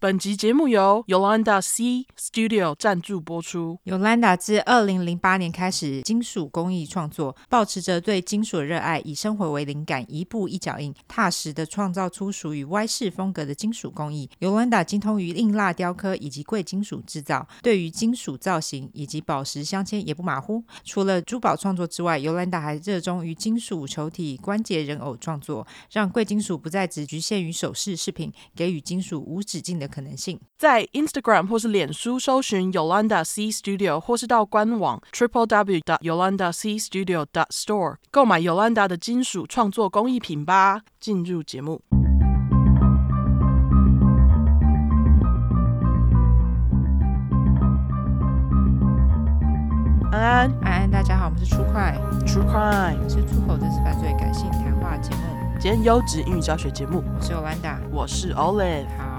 本集节目由 Yolanda C Studio 赞助播出。Yolanda 自二零零八年开始金属工艺创作，保持着对金属的热爱，以生活为灵感，一步一脚印，踏实的创造出属于 Y 式风格的金属工艺。Yolanda 精通于硬蜡雕刻以及贵金属制造，对于金属造型以及宝石镶嵌也不马虎。除了珠宝创作之外，Yolanda 还热衷于金属球体、关节人偶创作，让贵金属不再只局限于首饰饰品，给予金属无止境的可能性，在 Instagram 或是脸书搜寻 Yolanda C Studio，或是到官网 Triple W dot yolanda C Studio dot Store 购买 Yolanda 的金属创作工艺品吧。进入节目，安安安安，大家好，我们是出快 True Crime，是出口真实犯罪感性谈话节目，今天优质英语教学节目，我是 Yolanda，我是 Olive。第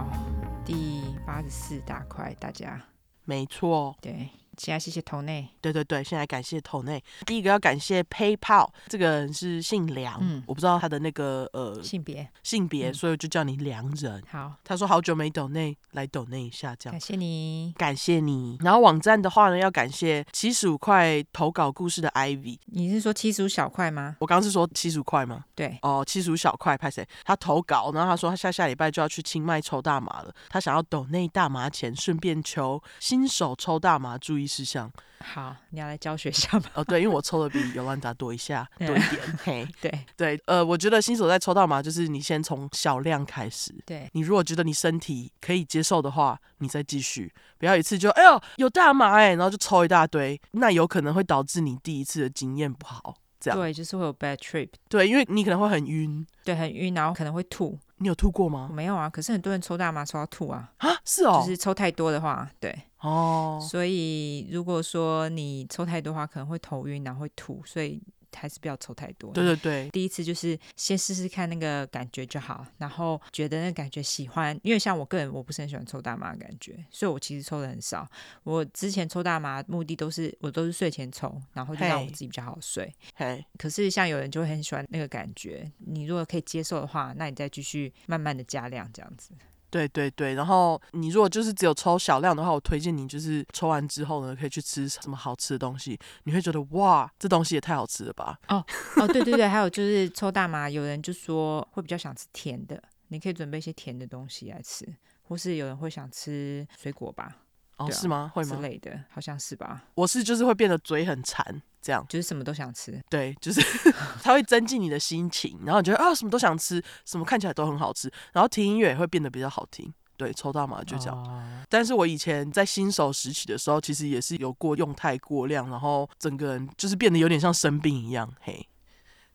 八十四大块，大家没错，对。现在谢谢头内，对对对，现在感谢头内。第一个要感谢 PayPal，这个人是姓梁，嗯，我不知道他的那个呃性别性别，所以就叫你梁人。好，他说好久没抖内，来抖内一下，这样。感谢你，感谢你。然后网站的话呢，要感谢七十五块投稿故事的 Ivy。你是说七十五小块吗？我刚刚是说七十五块吗？对。哦，七十五小块派谁？他投稿，然后他说他下下礼拜就要去清迈抽大麻了，他想要抖内大麻钱，顺便求新手抽大麻注意事项。好，你要来教学一下吗？哦，对，因为我抽的比 Yolanda 多一下，多一点。嘿，对对，呃，我觉得新手在抽到麻，就是你先从小量开始。对，你如果觉得你身体可以接受的话，你再继续，不要一次就哎呦有大麻哎，然后就抽一大堆，那有可能会导致你第一次的经验不好。这样对，就是会有 bad trip。对，因为你可能会很晕，对，很晕，然后可能会吐。你有吐过吗？没有啊，可是很多人抽大麻抽到吐啊。啊，是哦，就是抽太多的话，对。哦，所以如果说你抽太多的话，可能会头晕，然后会吐，所以还是不要抽太多。对对对，第一次就是先试试看那个感觉就好，然后觉得那个感觉喜欢，因为像我个人我不是很喜欢抽大麻的感觉，所以我其实抽的很少。我之前抽大麻目的都是我都是睡前抽，然后就让我自己比较好睡。嘿，可是像有人就会很喜欢那个感觉，你如果可以接受的话，那你再继续慢慢的加量这样子。对对对，然后你如果就是只有抽小量的话，我推荐你就是抽完之后呢，可以去吃什么好吃的东西，你会觉得哇，这东西也太好吃了吧？哦哦，对对对，还有就是抽大麻，有人就说会比较想吃甜的，你可以准备一些甜的东西来吃，或是有人会想吃水果吧？哦，啊、是吗？会吗？之类的，好像是吧？我是就是会变得嘴很馋。这样就是什么都想吃，对，就是 它会增进你的心情，然后你觉得啊什么都想吃，什么看起来都很好吃，然后听音乐也会变得比较好听。对，抽大麻就这样。哦、但是我以前在新手时期的时候，其实也是有过用太过量，然后整个人就是变得有点像生病一样。嘿，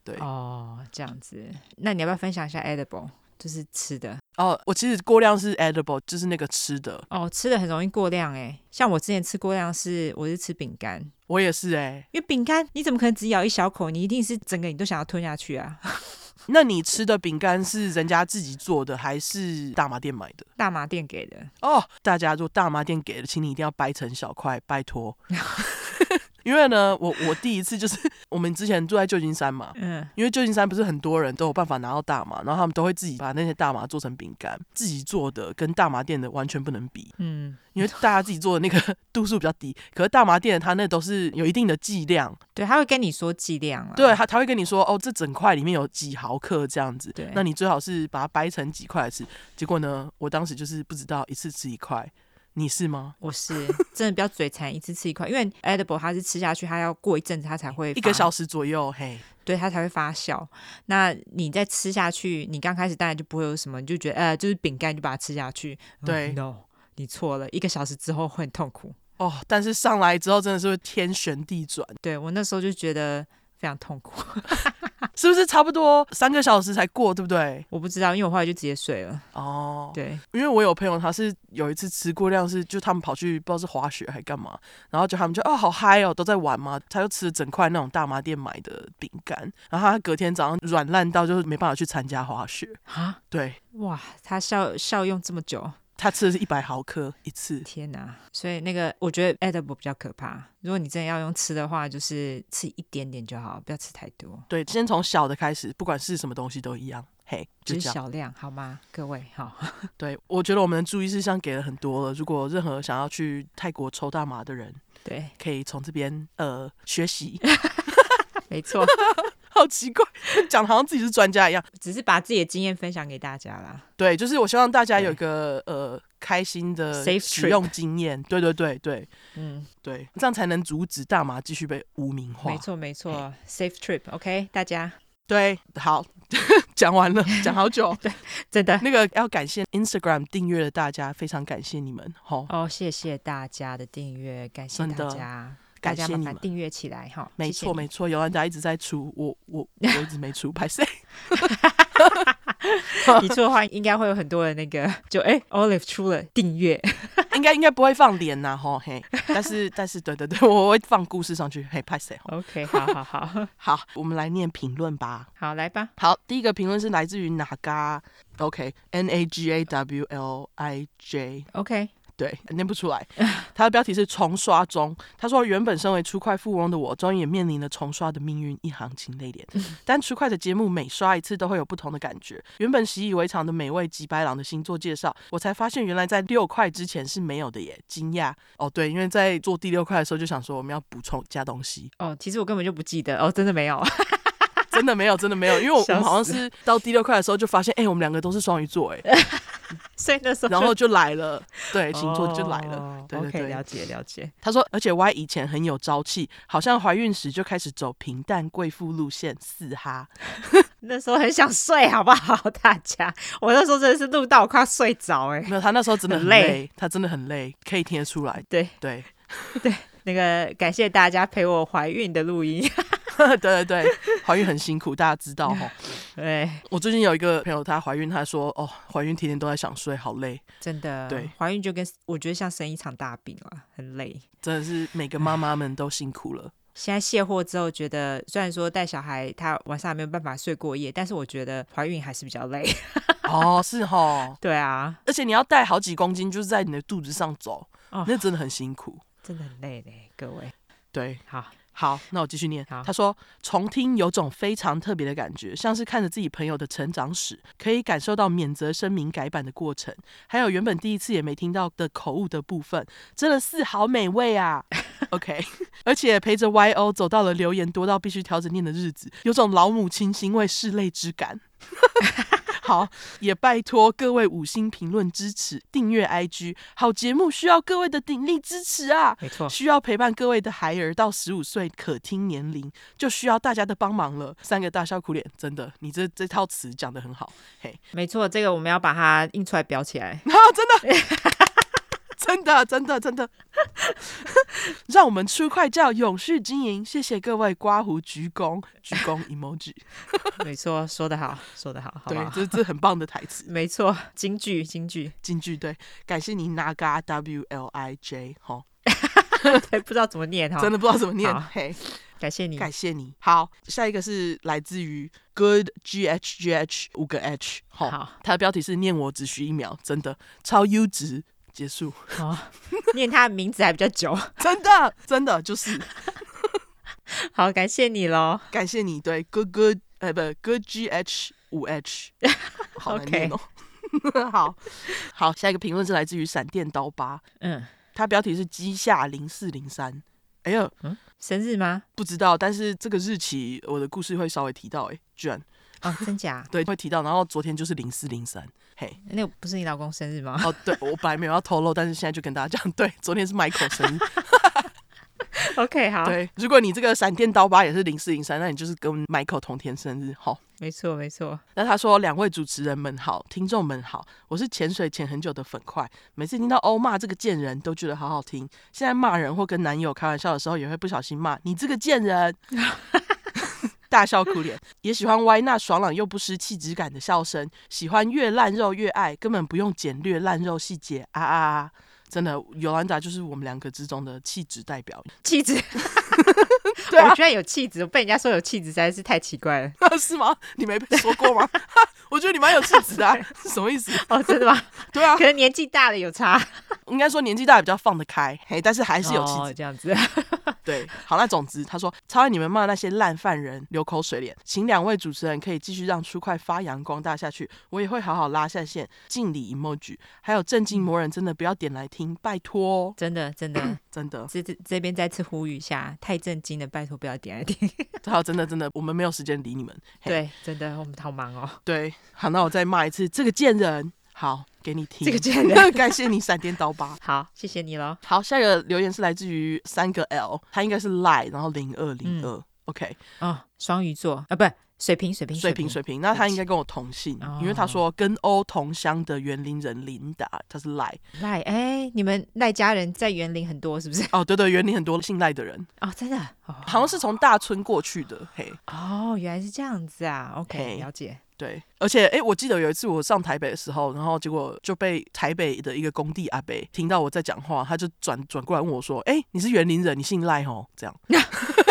对哦，这样子，那你要不要分享一下 edible？就是吃的哦，我其实过量是 edible，就是那个吃的哦，吃的很容易过量哎。像我之前吃过量是，我是吃饼干，我也是哎，因为饼干你怎么可能只咬一小口？你一定是整个你都想要吞下去啊。那你吃的饼干是人家自己做的，还是大麻店买的？大麻店给的哦。大家如果大麻店给的，请你一定要掰成小块，拜托。因为呢，我我第一次就是 我们之前住在旧金山嘛，嗯，因为旧金山不是很多人都有办法拿到大麻，然后他们都会自己把那些大麻做成饼干，自己做的跟大麻店的完全不能比，嗯，因为大家自己做的那个 度数比较低，可是大麻店的它那都是有一定的剂量，对，他会跟你说剂量啊，对，他他会跟你说哦，这整块里面有几毫克这样子，对，那你最好是把它掰成几块来吃。结果呢，我当时就是不知道一次吃一块。你是吗？我是真的比较嘴馋，一次吃一块，因为 edible 它是吃下去，它要过一阵子它才会一个小时左右，嘿，对，它才会发酵。那你再吃下去，你刚开始当然就不会有什么，你就觉得呃，就是饼干就把它吃下去。对、oh，no，你错了，一个小时之后会很痛苦哦。但是上来之后真的是会天旋地转。对，我那时候就觉得非常痛苦。是不是差不多三个小时才过，对不对？我不知道，因为我后来就直接睡了。哦，对，因为我有朋友，他是有一次吃过量，是就他们跑去不知道是滑雪还干嘛，然后就他们就哦好嗨哦，都在玩嘛，他就吃了整块那种大麻店买的饼干，然后他隔天早上软烂到就是没办法去参加滑雪啊。对，哇，他效效用这么久。他吃的是一百毫克一次，天哪！所以那个我觉得 edible 比较可怕。如果你真的要用吃的话，就是吃一点点就好，不要吃太多。对，先从小的开始，不管是什么东西都一样。嘿，只是小量好吗？各位好。对，我觉得我们的注意事项给了很多了。如果任何想要去泰国抽大麻的人，对，可以从这边呃学习。没错，好奇怪，讲的好像自己是专家一样，只是把自己的经验分享给大家啦。对，就是我希望大家有一个呃开心的使用经验。对对对对，嗯，对，这样才能阻止大麻继续被污名化。没错没错，Safe trip，OK，大家。对，好，讲完了，讲好久，对，真的，那个要感谢 Instagram 订阅的大家，非常感谢你们，哦，谢谢大家的订阅，感谢大家。感谢你们订阅起来哈，没错没错，有人家一直在出，我我我一直没出，拍谁？你出的话，应该会有很多的那个，就哎，Olive 出了订阅，应该应该不会放脸呐哈嘿，但是但是对对对，我会放故事上去，嘿，拍谁？OK，好好好，好，我们来念评论吧。好，来吧。好，第一个评论是来自于哪嘎？OK，N A G A W L I J，OK。对，念不出来。他的标题是重刷中。他说：“原本身为出快富翁的我，终于也面临了重刷的命运，一行情泪点。但出快的节目每刷一次都会有不同的感觉。原本习以为常的美味吉白狼的星座介绍，我才发现原来在六块之前是没有的耶，惊讶哦。对，因为在做第六块的时候就想说我们要补充加东西哦。其实我根本就不记得哦，真的没有，真的没有，真的没有。因为我 们好像是到第六块的时候就发现，哎，我们两个都是双鱼座，哎。” 所以那时候，然后就来了，对，星座就来了。Oh, 对对对，了解了解。他说，而且 Y 以前很有朝气，好像怀孕时就开始走平淡贵妇路线，四哈。那时候很想睡，好不好？大家，我那时候真的是录到我快要睡着哎。没有，他那时候真的很累，很累，他真的很累，可以听得出来。对对 对，那个感谢大家陪我怀孕的录音。对对对，怀孕很辛苦，大家知道哈。对，我最近有一个朋友，她怀孕，她说哦，怀孕天天都在想睡，好累。真的，对，怀孕就跟我觉得像生一场大病啊，很累。真的是每个妈妈们都辛苦了。现在卸货之后，觉得虽然说带小孩，她晚上还没有办法睡过夜，但是我觉得怀孕还是比较累。哦，是哈，对啊，而且你要带好几公斤，就是在你的肚子上走，哦，那真的很辛苦，真的很累嘞，各位。对，好。好，那我继续念。他说重听有种非常特别的感觉，像是看着自己朋友的成长史，可以感受到免责声明改版的过程，还有原本第一次也没听到的口误的部分，真的是好美味啊。OK，而且陪着 YO 走到了留言多到必须调整念的日子，有种老母亲欣慰拭泪之感。好，也拜托各位五星评论支持，订阅 IG，好节目需要各位的鼎力支持啊！没错，需要陪伴各位的孩儿到十五岁可听年龄，就需要大家的帮忙了。三个大笑苦脸，真的，你这这套词讲得很好，嘿，没错，这个我们要把它印出来裱起来 啊！真的。真的，真的，真的，让我们出快叫永续经营。谢谢各位刮胡鞠躬，鞠躬 emoji。没错，说得好，说得好，好好对，这这很棒的台词。没错，京剧，京剧，京剧。对，感谢你 Naga W L I J 哈，对，不知道怎么念哈，真的不知道怎么念。嘿，感谢你，感谢你。好，下一个是来自于 Good G H G H 五个 H。好，它的标题是念我只需一秒，真的超优质。结束。好，念他的名字还比较久，真的，真的就是。好，感谢你喽，感谢你。对，good good，哎，不，good G H 五 H，好难念哦。好好，下一个评论是来自于闪电刀疤，嗯，他标题是鸡下零四零三。哎呦，嗯，生日吗？不知道，但是这个日期我的故事会稍微提到，哎，居然。哦，真假？对，会提到。然后昨天就是零四零三，嘿，那不是你老公生日吗？哦，对，我本来没有要透露，但是现在就跟大家讲，对，昨天是 Michael 生日。OK，好。对，如果你这个闪电刀疤也是零四零三，那你就是跟 Michael 同天生日，好。没错，没错。那他说，两位主持人们好，听众们好，我是潜水潜很久的粉块，每次听到欧骂这个贱人都觉得好好听。现在骂人或跟男友开玩笑的时候，也会不小心骂你这个贱人。大笑苦脸，也喜欢歪那爽朗又不失气质感的笑声，喜欢越烂肉越爱，根本不用简略烂肉细节啊啊啊！真的，尤兰达就是我们两个之中的气质代表。气质，对啊，我居然有气质，我被人家说有气质，实在是太奇怪了。是吗？你没被说过吗？我觉得你蛮有气质的，啊，是什么意思？哦，真的吗？对啊，可能年纪大了有差。应该说年纪大了比较放得开，嘿，但是还是有气质，哦，这样子。对，好，那总之他说超爱你们骂那些烂犯人流口水脸，请两位主持人可以继续让出快发扬光大下去，我也会好好拉下线，敬礼 emoji，还有震惊魔人真的不要点来听，拜托，真的真的真的，这这这边再次呼吁一下，太震惊了，拜托不要点来听，好，真的真的，我们没有时间理你们，对，真的我们好忙哦，对，好，那我再骂一次这个贱人。好，给你听。这个贱人，感谢你闪电刀疤。好，谢谢你喽。好，下一个留言是来自于三个 L，他应该是 Lie，然后零二零二。OK，哦，双鱼座啊，不，水瓶，水瓶，水瓶，水瓶。那他应该跟我同姓，因为他说跟欧同乡的园林人琳达，他是 Lie。Lie，哎，你们赖家人在园林很多是不是？哦，对对，园林很多姓赖的人。哦，真的，好像是从大村过去的。嘿，哦，原来是这样子啊。OK，了解。对，而且哎，我记得有一次我上台北的时候，然后结果就被台北的一个工地阿伯听到我在讲话，他就转转过来问我说：“哎，你是园林人，你姓赖哦？”这样，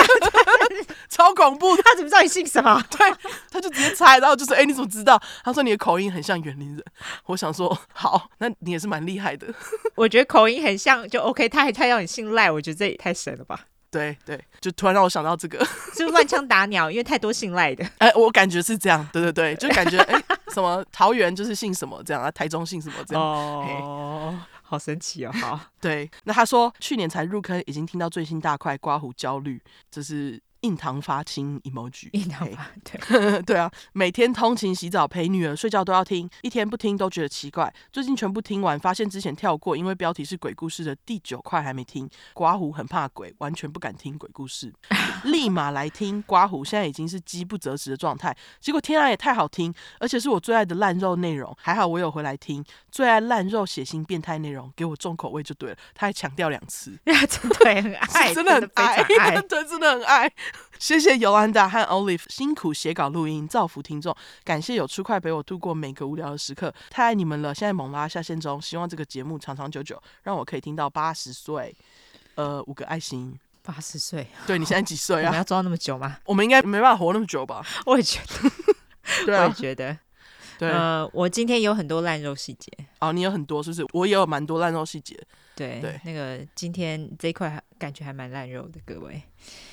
超恐怖。他怎么知道你姓什么？对，他就直接猜，然后就说：“哎，你怎么知道？”他说：“你的口音很像园林人。”我想说：“好，那你也是蛮厉害的。”我觉得口音很像就 OK，他还他要你姓赖，我觉得这也太神了吧。对对，就突然让我想到这个，是乱枪打鸟？因为太多信赖的。哎，我感觉是这样。对对对，就感觉哎，什么桃园就是姓什么这样啊，台中姓什么这样。哦，好神奇哦。好，对。那他说去年才入坑，已经听到最新大块刮胡焦虑，这是。印堂发青 emoji，印堂发对 对啊，每天通勤、洗澡、陪女儿睡觉都要听，一天不听都觉得奇怪。最近全部听完，发现之前跳过，因为标题是鬼故事的第九块还没听。刮胡很怕鬼，完全不敢听鬼故事，立马来听刮胡。现在已经是饥不择食的状态，结果天啊也太好听，而且是我最爱的烂肉内容。还好我有回来听，最爱烂肉血腥变态内容，给我重口味就对了。他还强调两次，真的很爱，真的很爱，对，真的很爱。谢谢尤安达和 Olive 辛苦写稿录音，造福听众。感谢有出快陪我度过每个无聊的时刻，太爱你们了！现在猛拉下线中，希望这个节目长长久久，让我可以听到八十岁。呃，五个爱心。八十岁？对，你现在几岁啊？我们要做到那么久吗？我们应该没办法活那么久吧？我也觉得，对啊、我也觉得。对，呃，我今天有很多烂肉细节。哦，你有很多，是不是？我也有蛮多烂肉细节。对对，那个今天这一块还感觉还蛮烂肉的，各位。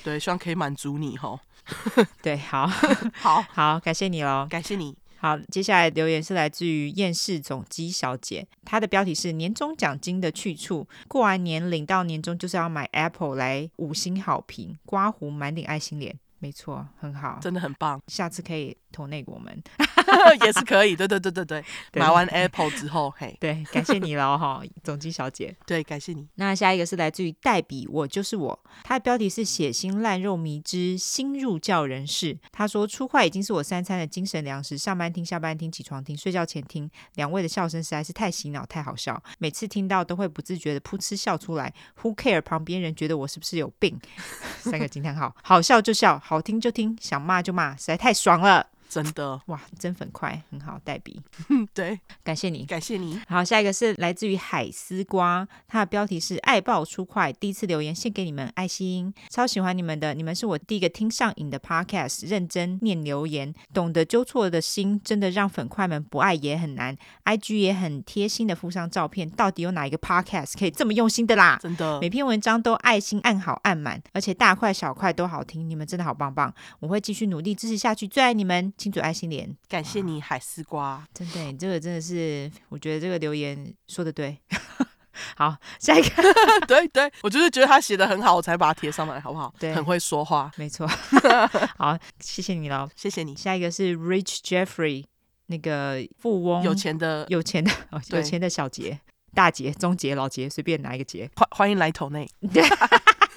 对，希望可以满足你哈。对，好，好，好，感谢你喽，感谢你。好，接下来留言是来自于厌世总机小姐，她的标题是“年终奖金的去处”。过完年领到年终就是要买 Apple 来五星好评，刮胡满脸爱心脸，没错，很好，真的很棒，下次可以。投内我们 也是可以，对对对对 对。买完 Apple 之后，嘿，对，感谢你了哈，总机小姐。对，感谢你。那下一个是来自于黛比，我就是我。他的标题是“血腥烂肉迷之新入教人士”。他说：“出块已经是我三餐的精神粮食，上班听、下班听、起床听、睡觉前听。两位的笑声实在是太洗脑、太好笑，每次听到都会不自觉的噗嗤笑出来。Who care？旁边人觉得我是不是有病？三个惊叹号，好笑就笑，好听就听，想骂就骂，实在太爽了。”真的哇，真粉块很好，黛比，对，感谢你，感谢你。好，下一个是来自于海丝瓜，它的标题是爱爆出块，第一次留言献给你们，爱心，超喜欢你们的，你们是我第一个听上瘾的 podcast，认真念留言，懂得纠错的心，真的让粉块们不爱也很难。IG 也很贴心的附上照片，到底有哪一个 podcast 可以这么用心的啦？真的，每篇文章都爱心按好按满，而且大块小块都好听，你们真的好棒棒，我会继续努力支持下去，最爱你们。亲嘴爱心莲，感谢你海丝瓜，真的，你这个真的是，我觉得这个留言说的对。好，下一个，对对，我就是觉得他写的很好，我才把它贴上来，好不好？对，很会说话，没错。好，谢谢你喽，谢谢你。下一个是 Rich Jeffrey，那个富翁，有钱的，有钱的，有钱的小杰、大杰、中杰、老杰，随便哪一个杰，欢欢迎来投内。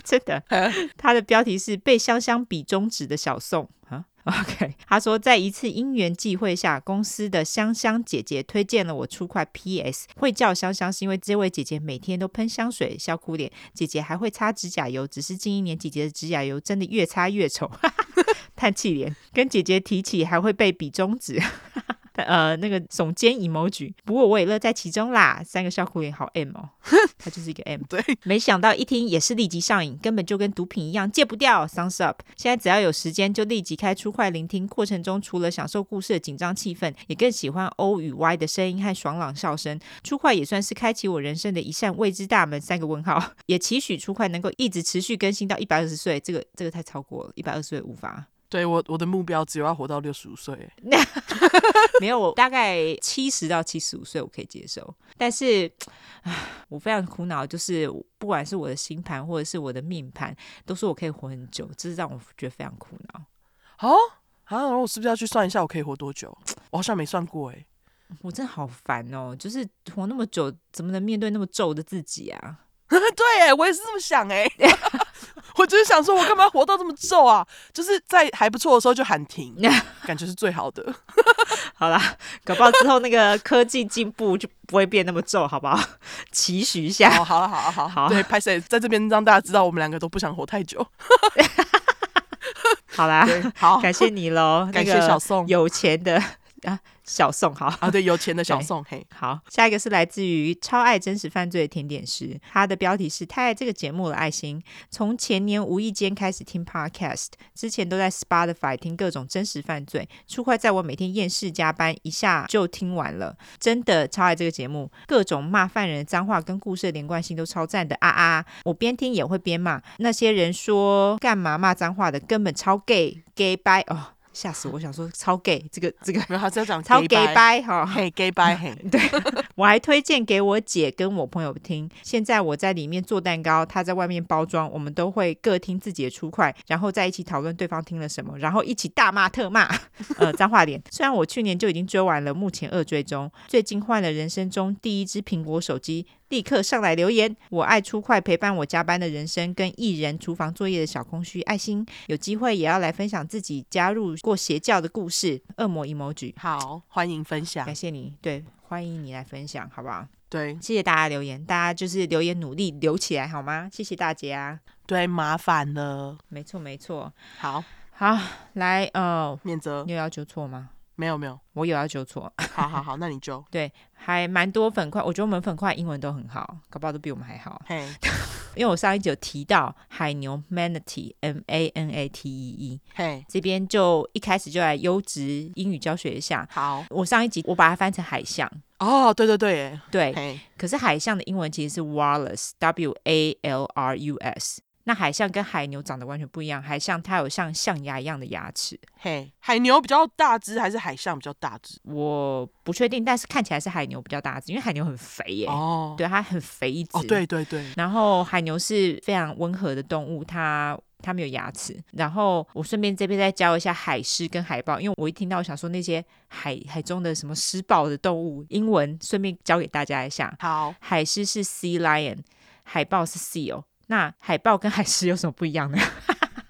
真的，他的标题是被香香比中指的小宋。啊。OK，他说在一次因缘际会下，公司的香香姐姐推荐了我出块 PS，会叫香香是因为这位姐姐每天都喷香水，笑哭脸，姐姐还会擦指甲油，只是近一年姐姐的指甲油真的越擦越丑，叹气脸，跟姐姐提起还会被比中指。呃，那个耸肩 emoji，不过我也乐在其中啦。三个笑哭脸好 M 哦，他就是一个 M。对，没想到一听也是立即上瘾，根本就跟毒品一样戒不掉。Thumbs up！现在只要有时间就立即开出快聆听，过程中除了享受故事的紧张气氛，也更喜欢 O 与 Y 的声音和爽朗笑声。出快也算是开启我人生的一扇未知大门。三个问号，也期许出快能够一直持续更新到一百二十岁。这个这个太超过了，一百二十岁无法。对我我的目标只有要活到六十五岁，没有，我大概七十到七十五岁我可以接受，但是我非常苦恼，就是不管是我的星盘或者是我的命盘，都说我可以活很久，这是让我觉得非常苦恼。哦，啊，我是不是要去算一下我可以活多久？我好像没算过哎，我真的好烦哦，就是活那么久，怎么能面对那么皱的自己啊？对，我也是这么想哎。我就是想说，我干嘛活到这么皱啊？就是在还不错的时候就喊停，感觉是最好的。好啦，搞不好之后那个科技进步就不会变那么皱，好不好？期许一下。好，好了，好了，好，好。对，拍摄在这边让大家知道，我们两个都不想活太久。好啦，好，感谢你喽，感谢小宋，有钱的。啊，小宋好啊，对，有钱的 小宋，嘿，好，下一个是来自于超爱真实犯罪的甜点师，他的标题是太爱这个节目了，爱心。从前年无意间开始听 Podcast，之前都在 Spotify 听各种真实犯罪，出快在我每天厌世加班一下就听完了，真的超爱这个节目，各种骂犯人的脏话跟故事的连贯性都超赞的啊啊！我边听也会边骂，那些人说干嘛骂脏话的，根本超 gay gay bye 哦。吓死我！想说超 gay，这个这个没有，他是要讲超 gay 掰哈，嘿 gay 掰嘿。对，我还推荐给我姐跟我朋友听。现在我在里面做蛋糕，她在外面包装，我们都会各听自己的出快，然后在一起讨论对方听了什么，然后一起大骂特骂，呃，脏话脸。虽然我去年就已经追完了，目前二追中，最近换了人生中第一只苹果手机。立刻上来留言，我爱出快陪伴我加班的人生，跟艺人厨房作业的小空虚。爱心有机会也要来分享自己加入过邪教的故事。恶魔 emoji，好，欢迎分享，感谢你，对，欢迎你来分享，好不好？对，谢谢大家留言，大家就是留言努力留起来，好吗？谢谢大家。对，麻烦了，没错没错，好，好，来，呃，免责，你有要纠错吗？没有没有，我有要纠错。好好好，那你纠 对，还蛮多粉块，我觉得我们粉块英文都很好，搞不好都比我们还好。嘿，因为我上一集有提到海牛 Manatee M A N A T E E，嘿，这边就一开始就来优质英语教学一下。好，我上一集我把它翻成海象。哦，对对对，对，可是海象的英文其实是 Walrus W A L R U S。那海象跟海牛长得完全不一样，海象它有像象牙一样的牙齿。嘿，海牛比较大只还是海象比较大只？我不确定，但是看起来是海牛比较大只，因为海牛很肥耶。哦，对，它很肥一只。哦，对对对。然后海牛是非常温和的动物，它它没有牙齿。然后我顺便这边再教一下海狮跟海豹，因为我一听到我想说那些海海中的什么狮豹的动物，英文顺便教给大家一下。好，海狮是 sea lion，海豹是 seal。那海豹跟海狮有什么不一样呢？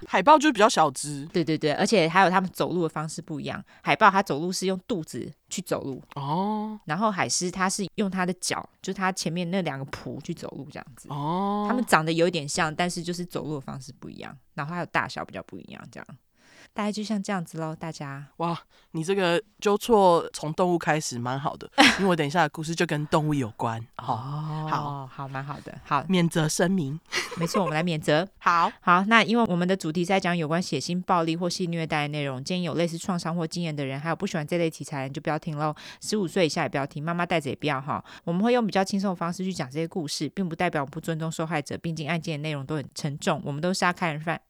海豹就是比较小只，对对对，而且还有它们走路的方式不一样。海豹它走路是用肚子去走路哦，然后海狮它是用它的脚，就是它前面那两个蹼去走路这样子哦。它们长得有点像，但是就是走路的方式不一样，然后还有大小比较不一样这样。大概就像这样子喽，大家哇，你这个纠错从动物开始蛮好的，因为我等一下的故事就跟动物有关哦。好好，蛮好的，好，免责声明，没错，我们来免责。好好，那因为我们的主题在讲有关血腥暴力或性虐待的内容，建议有类似创伤或经验的人，还有不喜欢这类题材的人就不要听喽。十五岁以下也不要听，妈妈带着也不要哈。我们会用比较轻松的方式去讲这些故事，并不代表我们不尊重受害者，毕竟案件的内容都很沉重，我们都是杀开人犯。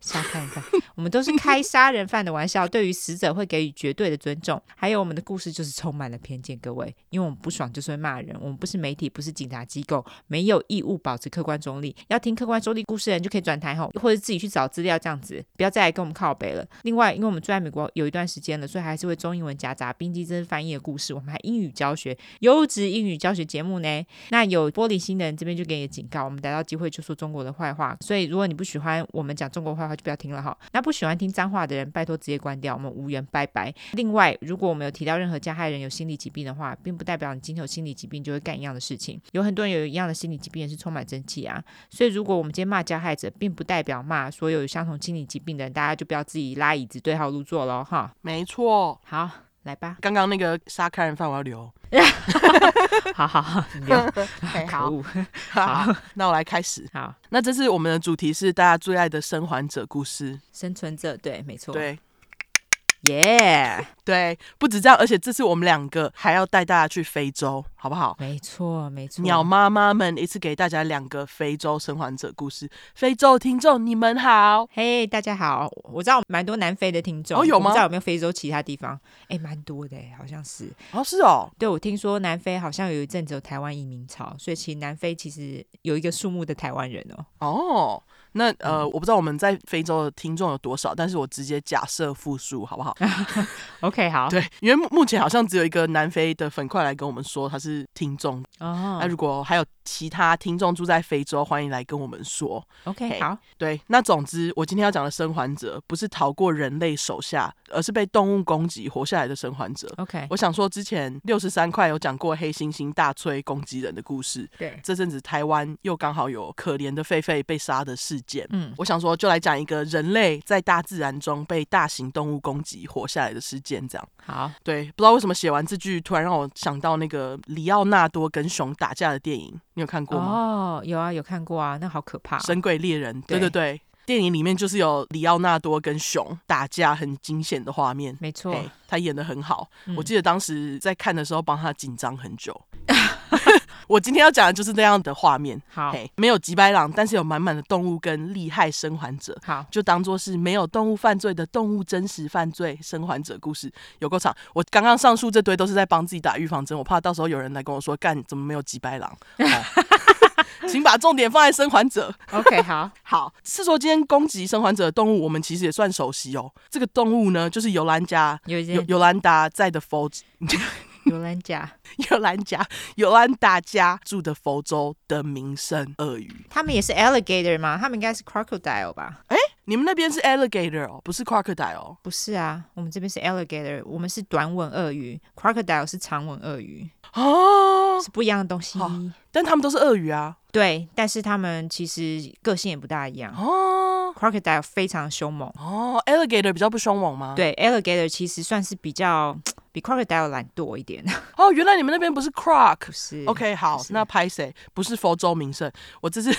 杀人犯，我们都是开杀人犯的玩笑，对于死者会给予绝对的尊重。还有我们的故事就是充满了偏见，各位，因为我们不爽就是会骂人，我们不是媒体，不是警察机构，没有义务保持客观中立。要听客观中立故事的人就可以转台后，或者自己去找资料这样子，不要再来跟我们靠北了。另外，因为我们住在美国有一段时间了，所以还是会中英文夹杂冰机真翻译的故事。我们还英语教学，优质英语教学节目呢。那有玻璃心的人这边就给你警告，我们逮到机会就说中国的坏话。所以如果你不喜欢我们讲中国坏话，就不要听了哈。那不喜欢听脏话的人，拜托直接关掉，我们无缘拜拜。另外，如果我们有提到任何加害人有心理疾病的话，并不代表你今天有心理疾病就会干一样的事情。有很多人有一样的心理疾病也是充满正气啊。所以，如果我们今天骂加害者，并不代表骂所有有相同心理疾病的人，大家就不要自己拉椅子对号入座喽哈。没错，好。来吧。刚刚那个杀开人犯我要留。好 好好，留。好，好，那我来开始。好，那这次我们的主题是大家最爱的生还者故事。生存者，对，没错。对。耶，yeah! 对，不止这样，而且这次我们两个还要带大家去非洲，好不好？没错，没错。鸟妈妈们一次给大家两个非洲生还者故事。非洲听众，你们好，嘿，大家好。我知道蛮多南非的听众，哦，有吗？不知道有没有非洲其他地方？哎，蛮多的，好像是。哦，是哦。对，我听说南非好像有一阵子有台湾移民潮，所以其实南非其实有一个数目的台湾人哦。哦。那呃，我不知道我们在非洲的听众有多少，但是我直接假设复数，好不好？OK，好。对，因为目前好像只有一个南非的粉块来跟我们说他是听众哦。那如果还有其他听众住在非洲，欢迎来跟我们说。OK，好。对，那总之我今天要讲的生还者不是逃过人类手下，而是被动物攻击活下来的生还者。OK，我想说之前六十三块有讲过黑猩猩大吹攻击人的故事。对，这阵子台湾又刚好有可怜的狒狒被杀的事件。嗯，我想说，就来讲一个人类在大自然中被大型动物攻击活下来的事件。这样好，对，不知道为什么写完这句，突然让我想到那个里奥纳多跟熊打架的电影，你有看过吗？哦，有啊，有看过啊，那好可怕，哦，神鬼猎人，对对对，对，电影里面就是有里奥纳多跟熊打架，很惊险的画面，没错，他演的很好，嗯，我记得当时在看的时候，帮他紧张很久。我今天要讲的就是这样的画面。好，没有吉白狼，但是有满满的动物跟厉害生还者。好，就当做是没有动物犯罪的动物真实犯罪生还者故事。有够长，我刚刚上述这堆都是在帮自己打预防针，我怕到时候有人来跟我说，干怎么没有吉白狼？请把重点放在生还者。OK，好好。是说今天攻击生还者的动物，我们其实也算熟悉哦。这个动物呢，就是尤兰家尤尤兰达在的佛。尤兰家，尤兰家，尤兰达家住的佛州的名胜鳄鱼，他们也是 alligator 吗？他们应该是 crocodile 吧？哎、欸，你们那边是 alligator 哦，不是 crocodile？不是啊，我们这边是 alligator，我们是短吻鳄鱼，crocodile 是长吻鳄鱼哦，是不一样的东西。但他们都是鳄鱼啊，对，但是他们其实个性也不大一样哦。crocodile 非常凶猛哦，alligator 比较不凶猛吗？对，alligator 其实算是比较。比 crocodile 懒惰一点 哦，原来你们那边不是 croc，不是？OK，好，那拍谁？不是佛州名胜，我这次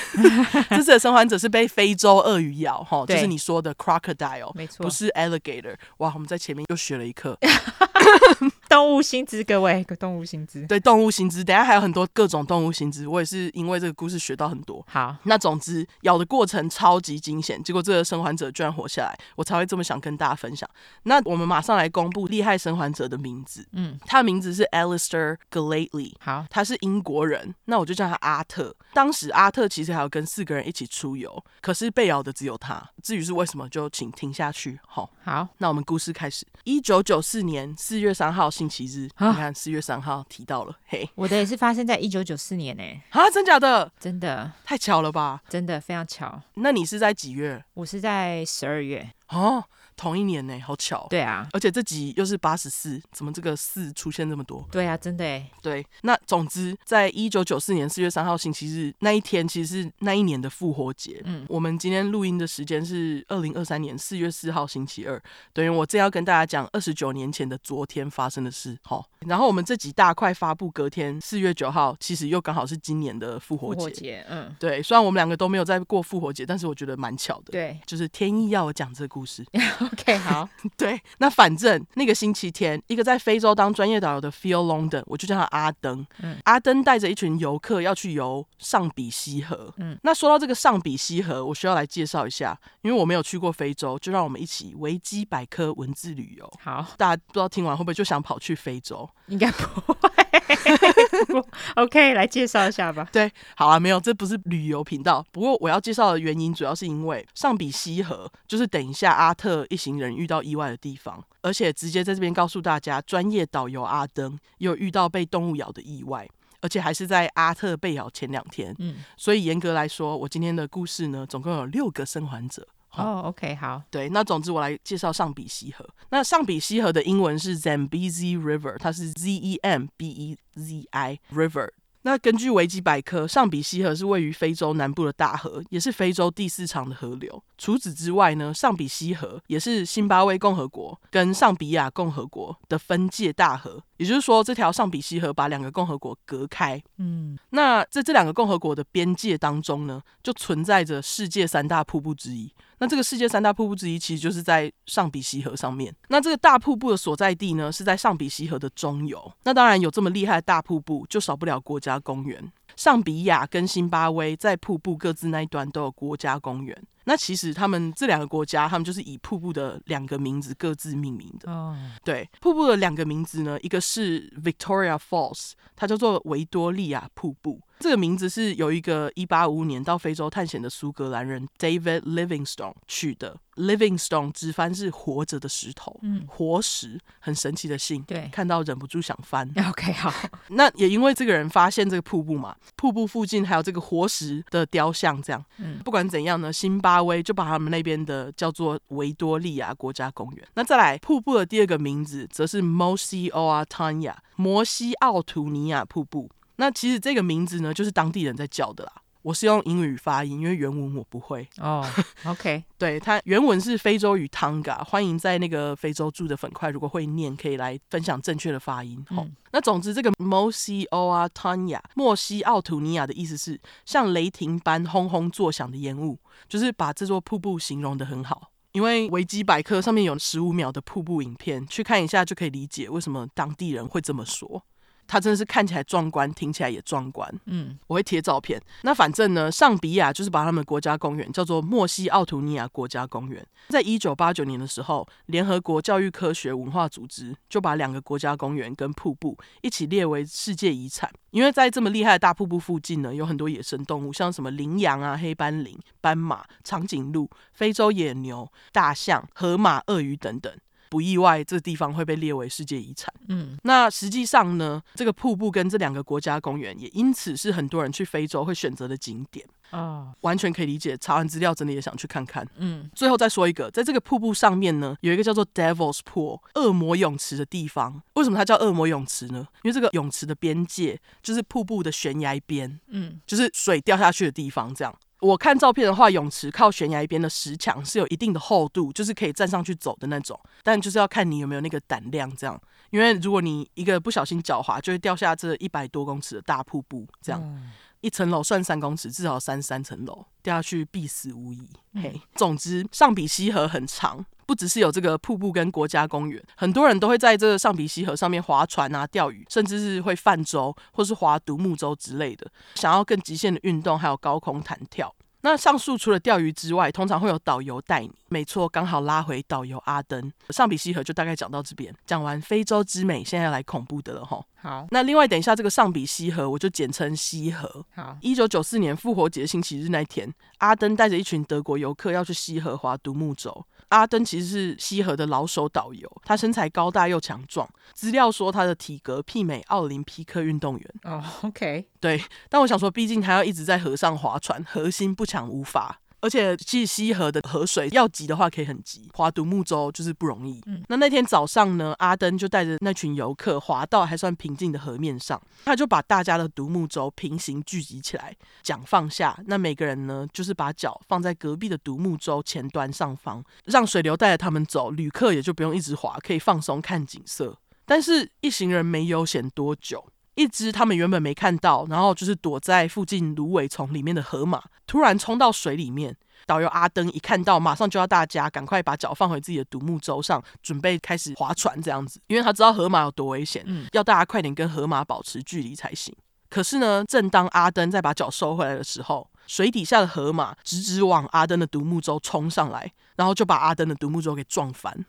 这次的生还者是被非洲鳄鱼咬，哈，就是你说的 crocodile，没错，不是 alligator。哇，我们在前面又学了一课，动物新知，各位，动物新知，对，动物新知，等下还有很多各种动物新知，我也是因为这个故事学到很多。好，那总之咬的过程超级惊险，结果这个生还者居然活下来，我才会这么想跟大家分享。那我们马上来公布厉害生还者的名字，嗯，他的名字是 Alistair Galately，好，他是英国人，那我就叫他阿特。当时阿特其实还有跟四个人一起出游，可是被咬的只有他。至于是为什么，就请听下去。好，好，那我们故事开始。一九九四年四月三号星期日，啊、你看四月三号提到了，嘿，我的也是发生在一九九四年呢。啊，真假的？真的，太巧了吧？真的非常巧。那你是在几月？我是在十二月。哦。同一年呢，好巧。对啊，而且这集又是八十四，怎么这个四出现这么多？对啊，真的哎。对，那总之，在一九九四年四月三号星期日那一天，其实是那一年的复活节。嗯，我们今天录音的时间是二零二三年四月四号星期二，等于我正要跟大家讲二十九年前的昨天发生的事。好，然后我们这集大块发布隔天四月九号，其实又刚好是今年的复活节。复活节，嗯，对，虽然我们两个都没有在过复活节，但是我觉得蛮巧的。对，就是天意要我讲这个故事。OK，好。对，那反正那个星期天，一个在非洲当专业导游的 Phil Longdon，我就叫他阿登。嗯，阿登带着一群游客要去游上比西河。嗯，那说到这个上比西河，我需要来介绍一下，因为我没有去过非洲，就让我们一起维基百科文字旅游。好，大家不知道听完会不会就想跑去非洲？应该不会。OK，来介绍一下吧。对，好啊，没有，这不是旅游频道。不过我要介绍的原因，主要是因为上比西河就是等一下阿特一行人遇到意外的地方，而且直接在这边告诉大家，专业导游阿登有遇到被动物咬的意外，而且还是在阿特被咬前两天。嗯，所以严格来说，我今天的故事呢，总共有六个生还者。哦、oh，OK，好，对，那总之我来介绍上比西河。那上比西河的英文是 Zambezi River，它是 Z E M B E Z I River。那根据维基百科，上比西河是位于非洲南部的大河，也是非洲第四长的河流。除此之外呢，上比西河也是辛巴威共和国跟上比亚共和国的分界大河。也就是说，这条上比西河把两个共和国隔开。嗯，那在这两个共和国的边界当中呢，就存在着世界三大瀑布之一。那这个世界三大瀑布之一，其实就是在上比西河上面。那这个大瀑布的所在地呢，是在上比西河的中游。那当然有这么厉害的大瀑布，就少不了国家公园。上比亚跟辛巴威在瀑布各自那一端都有国家公园。那其实他们这两个国家，他们就是以瀑布的两个名字各自命名的。哦，对，瀑布的两个名字呢，一个是 Victoria Falls，它叫做维多利亚瀑布。这个名字是由一个一八五五年到非洲探险的苏格兰人 David Livingstone 取的。Livingstone 直翻是活着的石头，嗯，活石，很神奇的姓。对，看到忍不住想翻。OK，好。那也因为这个人发现这个瀑布嘛，瀑布附近还有这个活石的雕像，这样。嗯，不管怎样呢，辛巴威就把他们那边的叫做维多利亚国家公园。那再来，瀑布的第二个名字则是 Mosi Oa Tanya 摩西奥图尼亚瀑布。那其实这个名字呢，就是当地人在叫的啦。我是用英语发音，因为原文我不会。哦、oh，OK，对，它原文是非洲语 Tanga。欢迎在那个非洲住的粉块，如果会念，可以来分享正确的发音。好、嗯，那总之这个 Mosi Oa Tanya 莫西奥图尼亚的意思是像雷霆般轰轰作响的烟雾，就是把这座瀑布形容的很好。因为维基百科上面有十五秒的瀑布影片，去看一下就可以理解为什么当地人会这么说。它真的是看起来壮观，听起来也壮观。嗯，我会贴照片。那反正呢，上比亚就是把他们国家公园叫做莫西奥图尼亚国家公园。在一九八九年的时候，联合国教育科学文化组织就把两个国家公园跟瀑布一起列为世界遗产。因为在这么厉害的大瀑布附近呢，有很多野生动物，像什么羚羊啊、黑斑羚、斑马、长颈鹿、非洲野牛、大象、河马、鳄鱼等等。不意外，这个地方会被列为世界遗产。嗯，那实际上呢，这个瀑布跟这两个国家公园也因此是很多人去非洲会选择的景点。哦，完全可以理解。查完资料，真的也想去看看。嗯，最后再说一个，在这个瀑布上面呢，有一个叫做 Devil's Pool 恶魔泳池的地方。为什么它叫恶魔泳池呢？因为这个泳池的边界就是瀑布的悬崖边。嗯，就是水掉下去的地方，这样。我看照片的话，泳池靠悬崖一边的石墙是有一定的厚度，就是可以站上去走的那种。但就是要看你有没有那个胆量，这样。因为如果你一个不小心脚滑，就会掉下这一百多公尺的大瀑布，这样。嗯一层楼算三公尺，至少三三层楼掉下去必死无疑。嗯、嘿，总之上比溪河很长，不只是有这个瀑布跟国家公园，很多人都会在这个上皮西河上面划船啊、钓鱼，甚至是会泛舟或是划独木舟之类的。想要更极限的运动，还有高空弹跳。那上述除了钓鱼之外，通常会有导游带你。没错，刚好拉回导游阿登。上比西河就大概讲到这边，讲完非洲之美，现在要来恐怖的了哈。好，那另外等一下这个上比西河，我就简称西河。好，一九九四年复活节星期日那天，阿登带着一群德国游客要去西河划独木舟。阿登其实是西河的老手导游，他身材高大又强壮，资料说他的体格媲美奥林匹克运动员。哦、oh，OK，对，但我想说，毕竟他要一直在河上划船，核心不强无法。而且其实西河的河水要急的话可以很急，划独木舟就是不容易。嗯，那那天早上呢，阿登就带着那群游客划到还算平静的河面上，他就把大家的独木舟平行聚集起来，桨放下。那每个人呢，就是把脚放在隔壁的独木舟前端上方，让水流带着他们走，旅客也就不用一直划，可以放松看景色。但是一行人没悠闲多久。一只他们原本没看到，然后就是躲在附近芦苇丛里面的河马，突然冲到水里面。导游阿登一看到，马上就要大家赶快把脚放回自己的独木舟上，准备开始划船这样子，因为他知道河马有多危险，嗯，要大家快点跟河马保持距离才行。可是呢，正当阿登再把脚收回来的时候，水底下的河马直直往阿登的独木舟冲上来，然后就把阿登的独木舟给撞翻。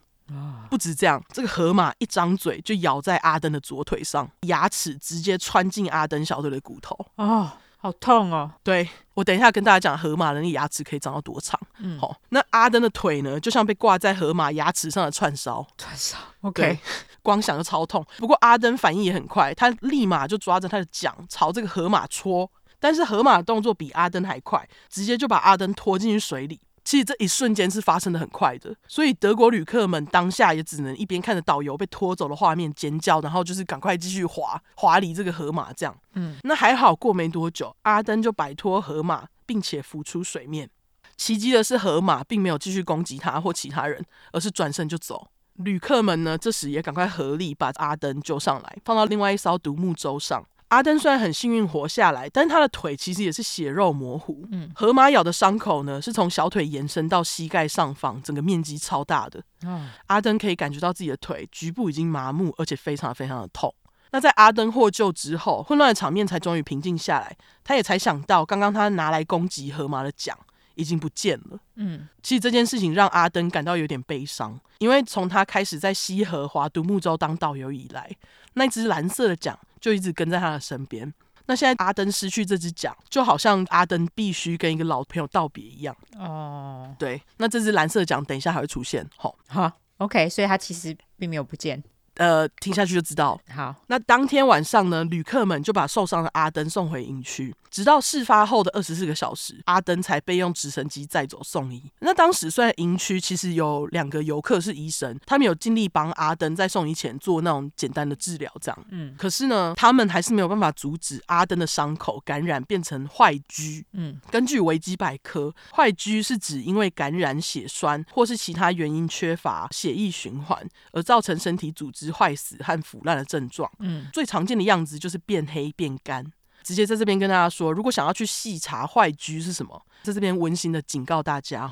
不止这样，这个河马一张嘴就咬在阿登的左腿上，牙齿直接穿进阿登小腿的骨头。哦，好痛哦！对，我等一下跟大家讲，河马的那牙齿可以长到多长。嗯，好，那阿登的腿呢，就像被挂在河马牙齿上的串烧。串烧，OK，光想就超痛。不过阿登反应也很快，他立马就抓着他的桨朝这个河马戳，但是河马的动作比阿登还快，直接就把阿登拖进去水里。其实这一瞬间是发生的很快的，所以德国旅客们当下也只能一边看着导游被拖走的画面尖叫，然后就是赶快继续划划离这个河马。这样，嗯，那还好，过没多久，阿登就摆脱河马，并且浮出水面。奇迹的是，河马并没有继续攻击他或其他人，而是转身就走。旅客们呢，这时也赶快合力把阿登救上来，放到另外一艘独木舟上。阿登虽然很幸运活下来，但是他的腿其实也是血肉模糊。嗯，河马咬的伤口呢，是从小腿延伸到膝盖上方，整个面积超大的。嗯，阿登可以感觉到自己的腿局部已经麻木，而且非常非常的痛。那在阿登获救之后，混乱的场面才终于平静下来。他也才想到，刚刚他拿来攻击河马的桨已经不见了。嗯，其实这件事情让阿登感到有点悲伤，因为从他开始在西河划独木舟当导游以来，那只蓝色的桨就一直跟在他的身边。那现在阿登失去这只桨，就好像阿登必须跟一个老朋友道别一样。哦，对，那这只蓝色的桨等一下还会出现。好，好，OK，所以他其实并没有不见。呃，听下去就知道。好，那当天晚上呢，旅客们就把受伤的阿登送回营区。直到事发后的二十四个小时，阿登才被用直升机载走送医。那当时虽然营区其实有两个游客是医生，他们有尽力帮阿登在送医前做那种简单的治疗，这样。嗯。可是呢，他们还是没有办法阻止阿登的伤口感染变成坏疽。嗯。根据维基百科，坏疽是指因为感染血栓或是其他原因缺乏血液循环而造成身体组织坏死和腐烂的症状。嗯。最常见的样子就是变黑变干。直接在这边跟大家说，如果想要去细查坏疽是什么，在这边温馨的警告大家，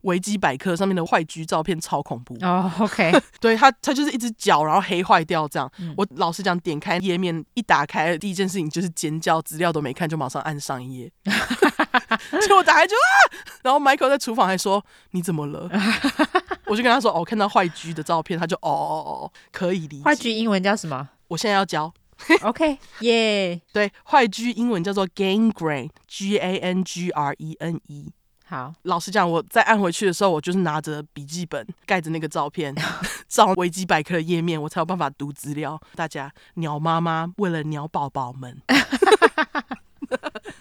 维基百科上面的坏疽照片超恐怖哦。Oh, OK，对，它它就是一只脚，然后黑坏掉这样。嗯、我老实讲，点开页面一打开，第一件事情就是尖叫，资料都没看就马上按上一页。结果打开就啊，然后 Michael 在厨房还说你怎么了？我就跟他说哦，看到坏居的照片，他就哦哦哦，可以理解。坏居英文叫什么？我现在要教。OK，耶、yeah，对，坏疽英文叫做 gangrene，G A N G R E N E。好，老实讲，我在按回去的时候，我就是拿着笔记本盖着那个照片，照维基百科的页面，我才有办法读资料。大家，鸟妈妈为了鸟宝宝们。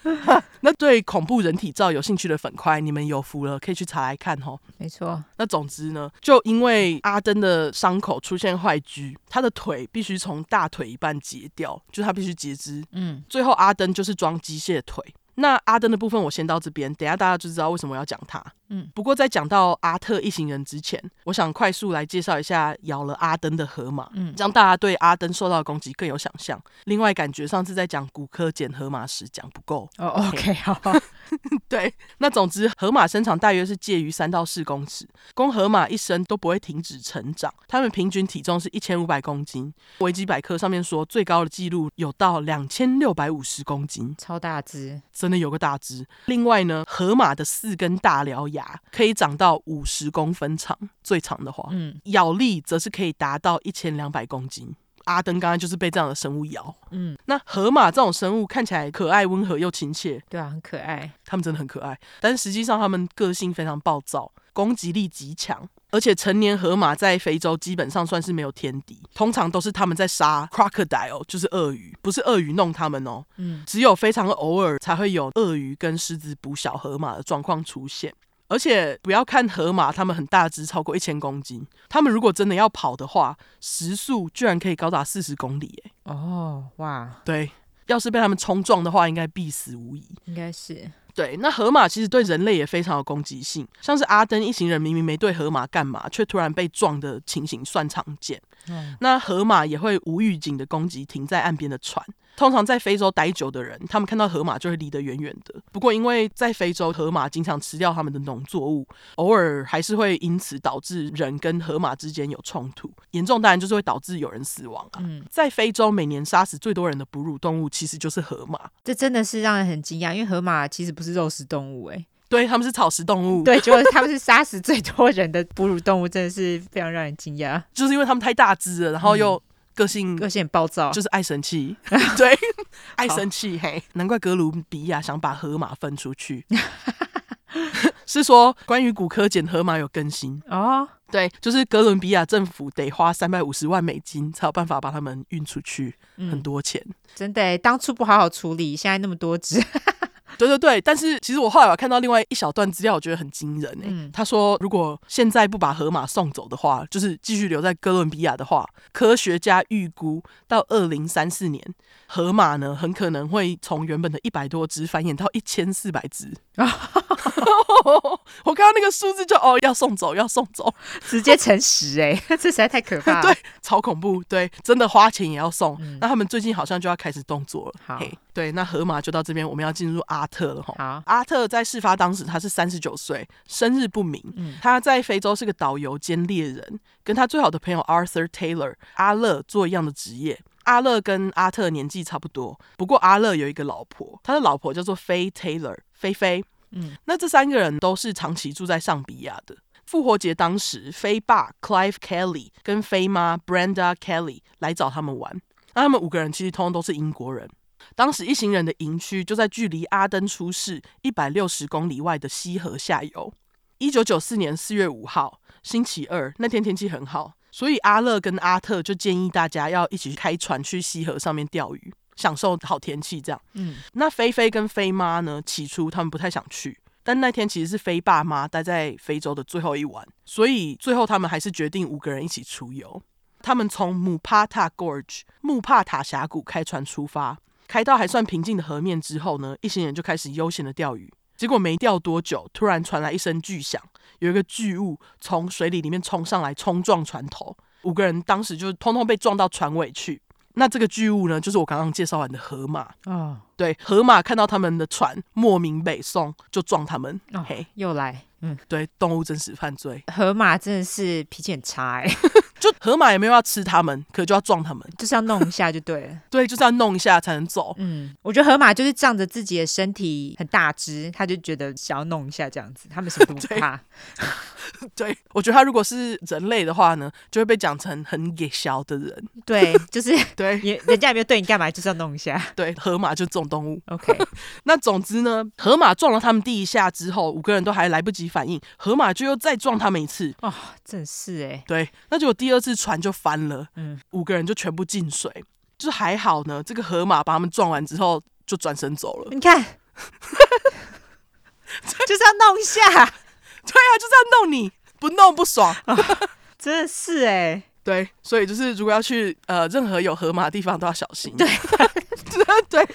那对恐怖人体照有兴趣的粉块，你们有福了，可以去查来看哦。没错。那总之呢，就因为阿登的伤口出现坏疽，他的腿必须从大腿一半截掉，就他必须截肢。嗯。最后阿登就是装机械腿。那阿登的部分我先到这边，等下大家就知道为什么要讲他。嗯，不过在讲到阿特一行人之前，我想快速来介绍一下咬了阿登的河马，嗯，让大家对阿登受到的攻击更有想象。另外，感觉上次在讲骨科捡河马时讲不够。哦，OK，好。对，那总之，河马身长大约是介于三到四公尺，公河马一生都不会停止成长，它们平均体重是一千五百公斤。维基百科上面说，最高的纪录有到两千六百五十公斤，超大只，真的有个大只。另外呢，河马的四根大獠牙。可以长到五十公分长，最长的话，嗯，咬力则是可以达到一千两百公斤。阿登刚刚就是被这样的生物咬，嗯，那河马这种生物看起来可爱、温和又亲切，对啊，很可爱，他们真的很可爱，但是实际上他们个性非常暴躁，攻击力极强。而且成年河马在非洲基本上算是没有天敌，通常都是他们在杀 crocodile，就是鳄鱼，不是鳄鱼弄他们哦，嗯，只有非常偶尔才会有鳄鱼跟狮子捕小河马的状况出现。而且不要看河马，它们很大只，超过一千公斤。它们如果真的要跑的话，时速居然可以高达四十公里，欸！哎，哦，哇，对，要是被它们冲撞的话，应该必死无疑。应该是。对，那河马其实对人类也非常有攻击性，像是阿登一行人明明没对河马干嘛，却突然被撞的情形算常见。嗯，那河马也会无预警的攻击停在岸边的船。通常在非洲待久的人，他们看到河马就会离得远远的。不过，因为在非洲，河马经常吃掉他们的农作物，偶尔还是会因此导致人跟河马之间有冲突。严重当然就是会导致有人死亡啊。嗯，在非洲每年杀死最多人的哺乳动物其实就是河马。这真的是让人很惊讶，因为河马其实不是肉食动物，哎，对，他们是草食动物。对，结果他们是杀死最多人的哺乳动物，真的是非常让人惊讶。就是因为他们太大只了，然后又。个性个性暴躁，就是爱生气，对，爱生气，嘿，难怪哥伦比亚想把河马分出去。是说关于古柯钳河马有更新。哦，对，就是哥伦比亚政府得花三百五十万美金才有办法把他们运出去，嗯、很多钱，真的，当初不好好处理，现在那么多只。对对对，但是其实我后来我看到另外一小段资料，我觉得很惊人哎、欸。嗯、他说，如果现在不把河马送走的话，就是继续留在哥伦比亚的话，科学家预估到二零三四年，河马呢很可能会从原本的一百多只繁衍到一千四百只。我看到那个数字就哦，要送走，要送走，直接乘十哎，这实在太可怕了。对，超恐怖。对，真的花钱也要送。嗯、那他们最近好像就要开始动作了。好，hey, 对，那河马就到这边，我们要进入阿特了哈。好，阿特在事发当时他是三十九岁，生日不明。嗯、他在非洲是个导游兼猎人，跟他最好的朋友 Arthur Taylor 阿乐做一样的职业。阿乐跟阿特年纪差不多，不过阿乐有一个老婆，他的老婆叫做 Faye Taylor，菲菲。嗯，那这三个人都是长期住在上比亚的。复活节当时，菲爸 Clive Kelly 跟菲妈 Brenda Kelly 来找他们玩。那他们五个人其实通通都是英国人。当时一行人的营区就在距离阿登出事一百六十公里外的西河下游。一九九四年四月五号，星期二，那天天气很好，所以阿乐跟阿特就建议大家要一起开船去西河上面钓鱼。享受好天气，这样。嗯，那菲菲跟菲妈呢？起初他们不太想去，但那天其实是菲爸妈待在非洲的最后一晚，所以最后他们还是决定五个人一起出游。他们从姆帕塔 Gorge 穆帕塔峡谷开船出发，开到还算平静的河面之后呢，一行人就开始悠闲的钓鱼。结果没钓多久，突然传来一声巨响，有一个巨物从水里里面冲上来，冲撞船头，五个人当时就通通被撞到船尾去。那这个巨物呢，就是我刚刚介绍完的河马。哦，对，河马看到他们的船莫名北送，就撞他们。哦，嘿，又来。嗯，对，动物真实犯罪。河马真的是脾气很差哎。就河马也没有要吃他们，可就要撞他们，就是要弄一下就对了。对，就是要弄一下才能走。嗯，我觉得河马就是仗着自己的身体很大只，他就觉得想要弄一下这样子。他们什么都不怕。对，我觉得他如果是人类的话呢，就会被讲成很野小的人。对，就是对，人家也没有对你干嘛，就是要弄一下。对，河马就这种动物。OK，那总之呢，河马撞了他们第一下之后，五个人都还来不及反应，河马就又再撞他们一次。哦，真是哎。对，那就第。第二次船就翻了，嗯，五个人就全部进水，就是还好呢。这个河马把他们撞完之后就转身走了。你看，就是要弄一下，对啊，就是要弄你，不弄不爽，哦、真的是哎、欸，对，所以就是如果要去呃任何有河马的地方都要小心，对，对，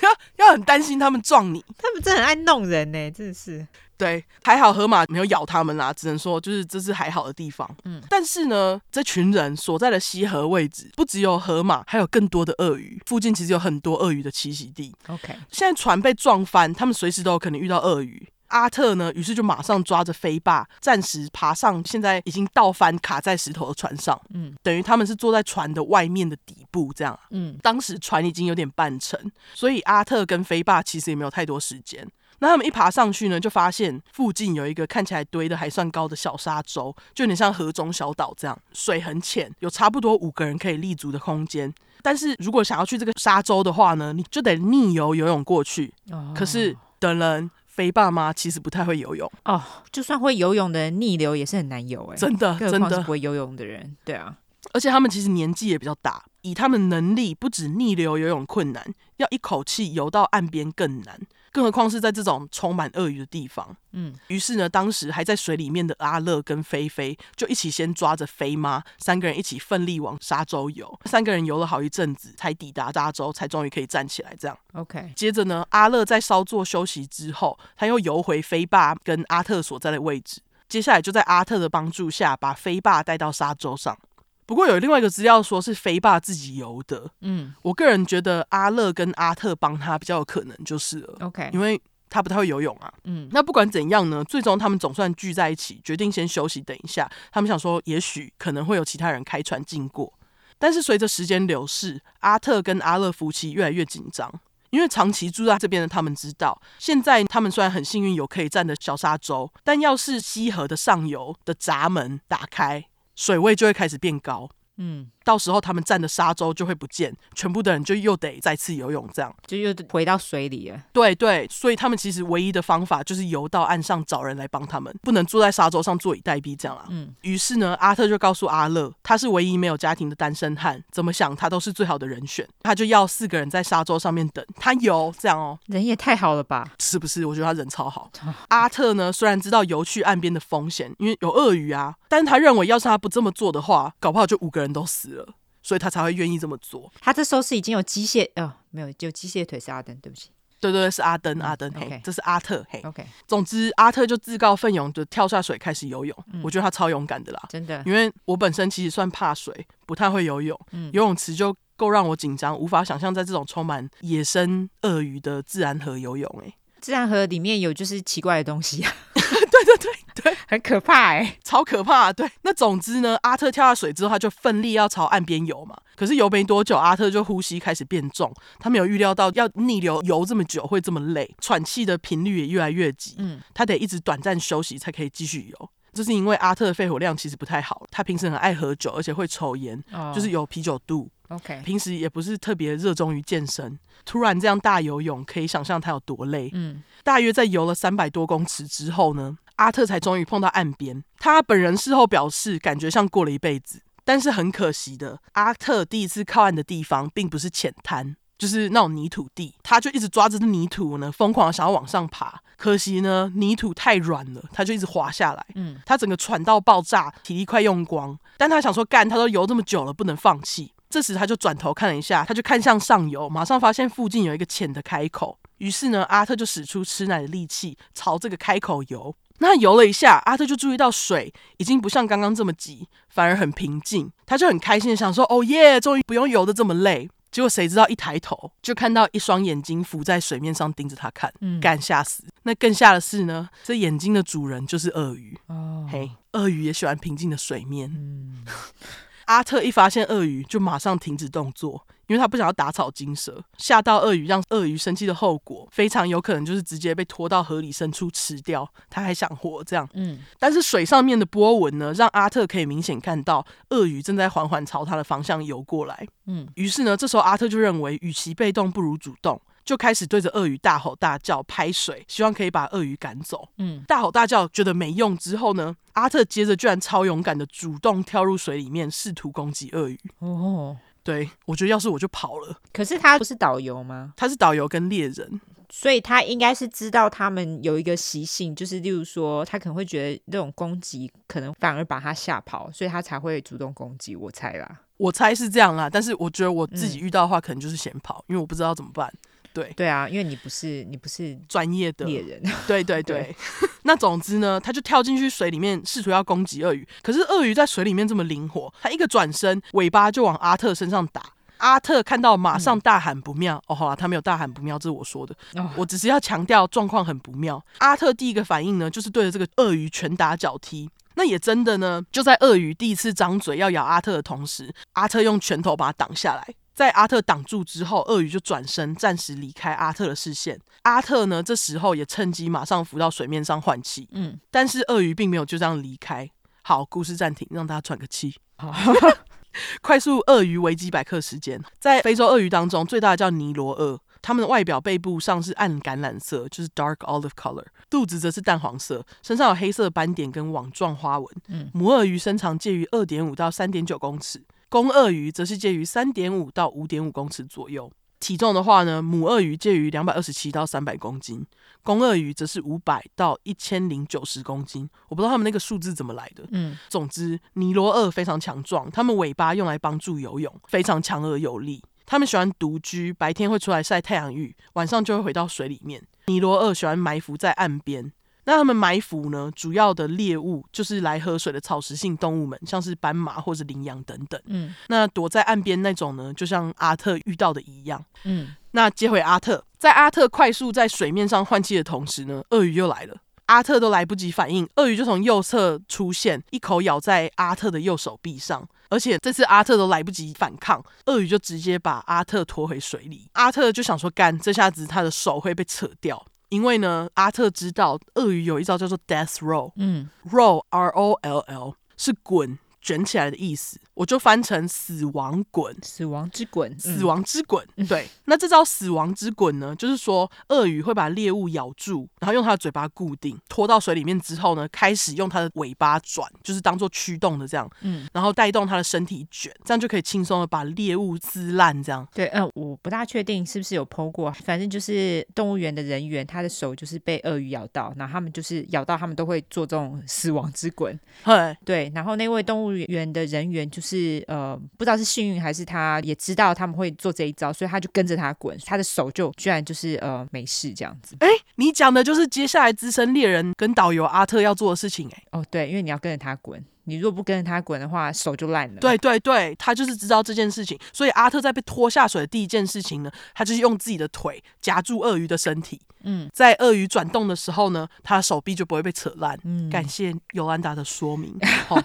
要要很担心他们撞你，他们真的很爱弄人呢、欸，真的是。对，还好河马没有咬他们啦，只能说就是这是还好的地方。嗯，但是呢，这群人所在的西河位置不只有河马，还有更多的鳄鱼。附近其实有很多鳄鱼的栖息地。OK，现在船被撞翻，他们随时都有可能遇到鳄鱼。阿特呢，于是就马上抓着飞霸，暂时爬上现在已经倒翻卡在石头的船上。嗯，等于他们是坐在船的外面的底部这样。嗯，当时船已经有点半沉，所以阿特跟飞霸其实也没有太多时间。那他们一爬上去呢，就发现附近有一个看起来堆的还算高的小沙洲，就有点像河中小岛这样，水很浅，有差不多五个人可以立足的空间。但是如果想要去这个沙洲的话呢，你就得逆游游泳过去。哦。可是等人肥爸妈其实不太会游泳哦，就算会游泳的人逆流也是很难游哎，真的，真的不会游泳的人，对啊。而且他们其实年纪也比较大，以他们能力，不止逆流游泳困难，要一口气游到岸边更难。更何况是在这种充满鳄鱼的地方。嗯，于是呢，当时还在水里面的阿乐跟菲菲就一起先抓着菲妈，三个人一起奋力往沙洲游。三个人游了好一阵子，才抵达沙洲，才终于可以站起来。这样，OK。接着呢，阿乐在稍作休息之后，他又游回菲爸跟阿特所在的位置。接下来就在阿特的帮助下，把菲爸带到沙洲上。不过有另外一个资料说是飞爸自己游的，嗯，我个人觉得阿乐跟阿特帮他比较有可能就是了，OK，因为他不太会游泳啊，嗯，那不管怎样呢，最终他们总算聚在一起，决定先休息等一下。他们想说，也许可能会有其他人开船经过，但是随着时间流逝，阿特跟阿乐夫妻越来越紧张，因为长期住在这边的他们知道，现在他们虽然很幸运有可以站的小沙洲，但要是西河的上游的闸门打开。水位就会开始变高，嗯，到时候他们站的沙洲就会不见，全部的人就又得再次游泳，这样就又回到水里了。对对，所以他们其实唯一的方法就是游到岸上找人来帮他们，不能坐在沙洲上坐以待毙这样啊。嗯，于是呢，阿特就告诉阿乐，他是唯一没有家庭的单身汉，怎么想他都是最好的人选，他就要四个人在沙洲上面等他游，这样哦，人也太好了吧？是不是？我觉得他人超好。阿特呢，虽然知道游去岸边的风险，因为有鳄鱼啊，但是他认为要是他不这么做的话，搞不好就五个人都死了，所以他才会愿意这么做。他这时候是已经有机械哦，没有，就机械腿是阿登，对不起。对对对，是阿登，阿登，嗯、嘿，okay. 这是阿特，嘿，OK。总之，阿特就自告奋勇的跳下水开始游泳，嗯。我觉得他超勇敢的啦，真的。因为我本身其实算怕水，不太会游泳，嗯、游泳池就够让我紧张，无法想象在这种充满野生鳄鱼的自然河游泳，欸。自然河里面有就是奇怪的东西啊。对对对对，很可怕哎、欸，超可怕。对，那总之呢，阿特跳下水之后，他就奋力要朝岸边游嘛。可是游没多久，阿特就呼吸开始变重，他没有预料到要逆流游这么久会这么累，喘气的频率也越来越急。嗯，他得一直短暂休息才可以继续游。这是因为阿特的肺活量其实不太好，他平时很爱喝酒，而且会抽烟，哦、就是有啤酒肚。OK，平时也不是特别热衷于健身，突然这样大游泳，可以想象他有多累。嗯，大约在游了三百多公尺之后呢，阿特才终于碰到岸边。他本人事后表示，感觉像过了一辈子。但是很可惜的，阿特第一次靠岸的地方并不是浅滩，就是那种泥土地。他就一直抓着泥土呢，疯狂想要往上爬。可惜呢，泥土太软了，他就一直滑下来。嗯，他整个喘到爆炸，体力快用光。但他想说，干，他都游这么久了，不能放弃。这时他就转头看了一下，他就看向上游，马上发现附近有一个浅的开口。于是呢，阿特就使出吃奶的力气朝这个开口游。那游了一下，阿特就注意到水已经不像刚刚这么急，反而很平静。他就很开心的想说：“哦耶，终于不用游的这么累。”结果谁知道一抬头就看到一双眼睛浮在水面上盯着他看，嗯，干吓死。那更吓的是呢，这眼睛的主人就是鳄鱼。哦，嘿，鳄鱼也喜欢平静的水面。嗯。阿特一发现鳄鱼，就马上停止动作，因为他不想要打草惊蛇，吓到鳄鱼，让鳄鱼生气的后果，非常有可能就是直接被拖到河里深处吃掉。他还想活，这样，嗯。但是水上面的波纹呢，让阿特可以明显看到鳄鱼正在缓缓朝他的方向游过来，嗯。于是呢，这时候阿特就认为，与其被动，不如主动。就开始对着鳄鱼大吼大叫，拍水，希望可以把鳄鱼赶走。嗯，大吼大叫觉得没用之后呢，阿特接着居然超勇敢的主动跳入水里面，试图攻击鳄鱼。哦，对，我觉得要是我就跑了。可是他不是导游吗？他是导游跟猎人，所以他应该是知道他们有一个习性，就是例如说，他可能会觉得这种攻击可能反而把他吓跑，所以他才会主动攻击。我猜啦，我猜是这样啦。但是我觉得我自己遇到的话，可能就是先跑，因为我不知道怎么办。对对啊，因为你不是你不是专业的猎人，对 对对。对那总之呢，他就跳进去水里面，试图要攻击鳄鱼。可是鳄鱼在水里面这么灵活，他一个转身，尾巴就往阿特身上打。阿特看到马上大喊不妙。嗯、哦，好啦，他没有大喊不妙，这是我说的。哦、我只是要强调状况很不妙。阿特第一个反应呢，就是对着这个鳄鱼拳打脚踢。那也真的呢，就在鳄鱼第一次张嘴要咬阿特的同时，阿特用拳头把它挡下来。在阿特挡住之后，鳄鱼就转身，暂时离开阿特的视线。阿特呢，这时候也趁机马上浮到水面上换气。嗯，但是鳄鱼并没有就这样离开。好，故事暂停，让大家喘个气。快速鳄鱼维基百科时间，在非洲鳄鱼当中，最大的叫尼罗鳄，它们的外表背部上是暗橄榄色，就是 dark olive color，肚子则是淡黄色，身上有黑色斑点跟网状花纹。嗯，母鳄鱼身长介于二点五到三点九公尺。公鳄鱼则是介于三点五到五点五公尺左右，体重的话呢，母鳄鱼介于两百二十七到三百公斤，公鳄鱼则是五百到一千零九十公斤。我不知道他们那个数字怎么来的。嗯，总之，尼罗鳄非常强壮，它们尾巴用来帮助游泳，非常强而有力。它们喜欢独居，白天会出来晒太阳浴，晚上就会回到水里面。尼罗鳄喜欢埋伏在岸边。那他们埋伏呢？主要的猎物就是来喝水的草食性动物们，像是斑马或者羚羊等等。嗯，那躲在岸边那种呢，就像阿特遇到的一样。嗯，那接回阿特，在阿特快速在水面上换气的同时呢，鳄鱼又来了。阿特都来不及反应，鳄鱼就从右侧出现，一口咬在阿特的右手臂上。而且这次阿特都来不及反抗，鳄鱼就直接把阿特拖回水里。阿特就想说，干，这下子他的手会被扯掉。因为呢，阿特知道鳄鱼有一招叫做 death roll，嗯，roll R O L L 是滚卷起来的意思。我就翻成死亡滚，死亡之滚，死亡之滚。嗯、对，那这招死亡之滚呢，就是说鳄鱼会把猎物咬住，然后用它的嘴巴固定，拖到水里面之后呢，开始用它的尾巴转，就是当做驱动的这样，嗯，然后带动它的身体卷，这样就可以轻松的把猎物撕烂。这样，对，嗯、呃，我不大确定是不是有 po 过，反正就是动物园的人员，他的手就是被鳄鱼咬到，然后他们就是咬到，他们都会做这种死亡之滚。嘿对，然后那位动物园的人员就是呃，不知道是幸运还是他也知道他们会做这一招，所以他就跟着他滚，他的手就居然就是呃没事这样子。哎，你讲的就是接下来资深猎人跟导游阿特要做的事情哎。哦，对，因为你要跟着他滚。你如果不跟着他滚的话，手就烂了。对对对，他就是知道这件事情，所以阿特在被拖下水的第一件事情呢，他就是用自己的腿夹住鳄鱼的身体。嗯，在鳄鱼转动的时候呢，他的手臂就不会被扯烂。嗯，感谢尤兰达的说明。哦、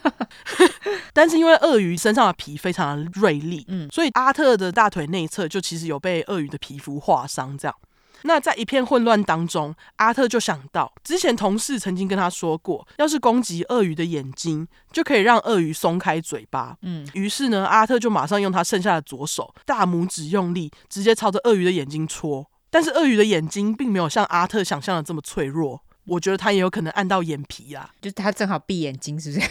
但是因为鳄鱼身上的皮非常的锐利，嗯，所以阿特的大腿内侧就其实有被鳄鱼的皮肤划伤，这样。那在一片混乱当中，阿特就想到之前同事曾经跟他说过，要是攻击鳄鱼的眼睛，就可以让鳄鱼松开嘴巴。嗯，于是呢，阿特就马上用他剩下的左手大拇指用力，直接朝着鳄鱼的眼睛戳。但是鳄鱼的眼睛并没有像阿特想象的这么脆弱，我觉得他也有可能按到眼皮啊，就是他正好闭眼睛，是不是？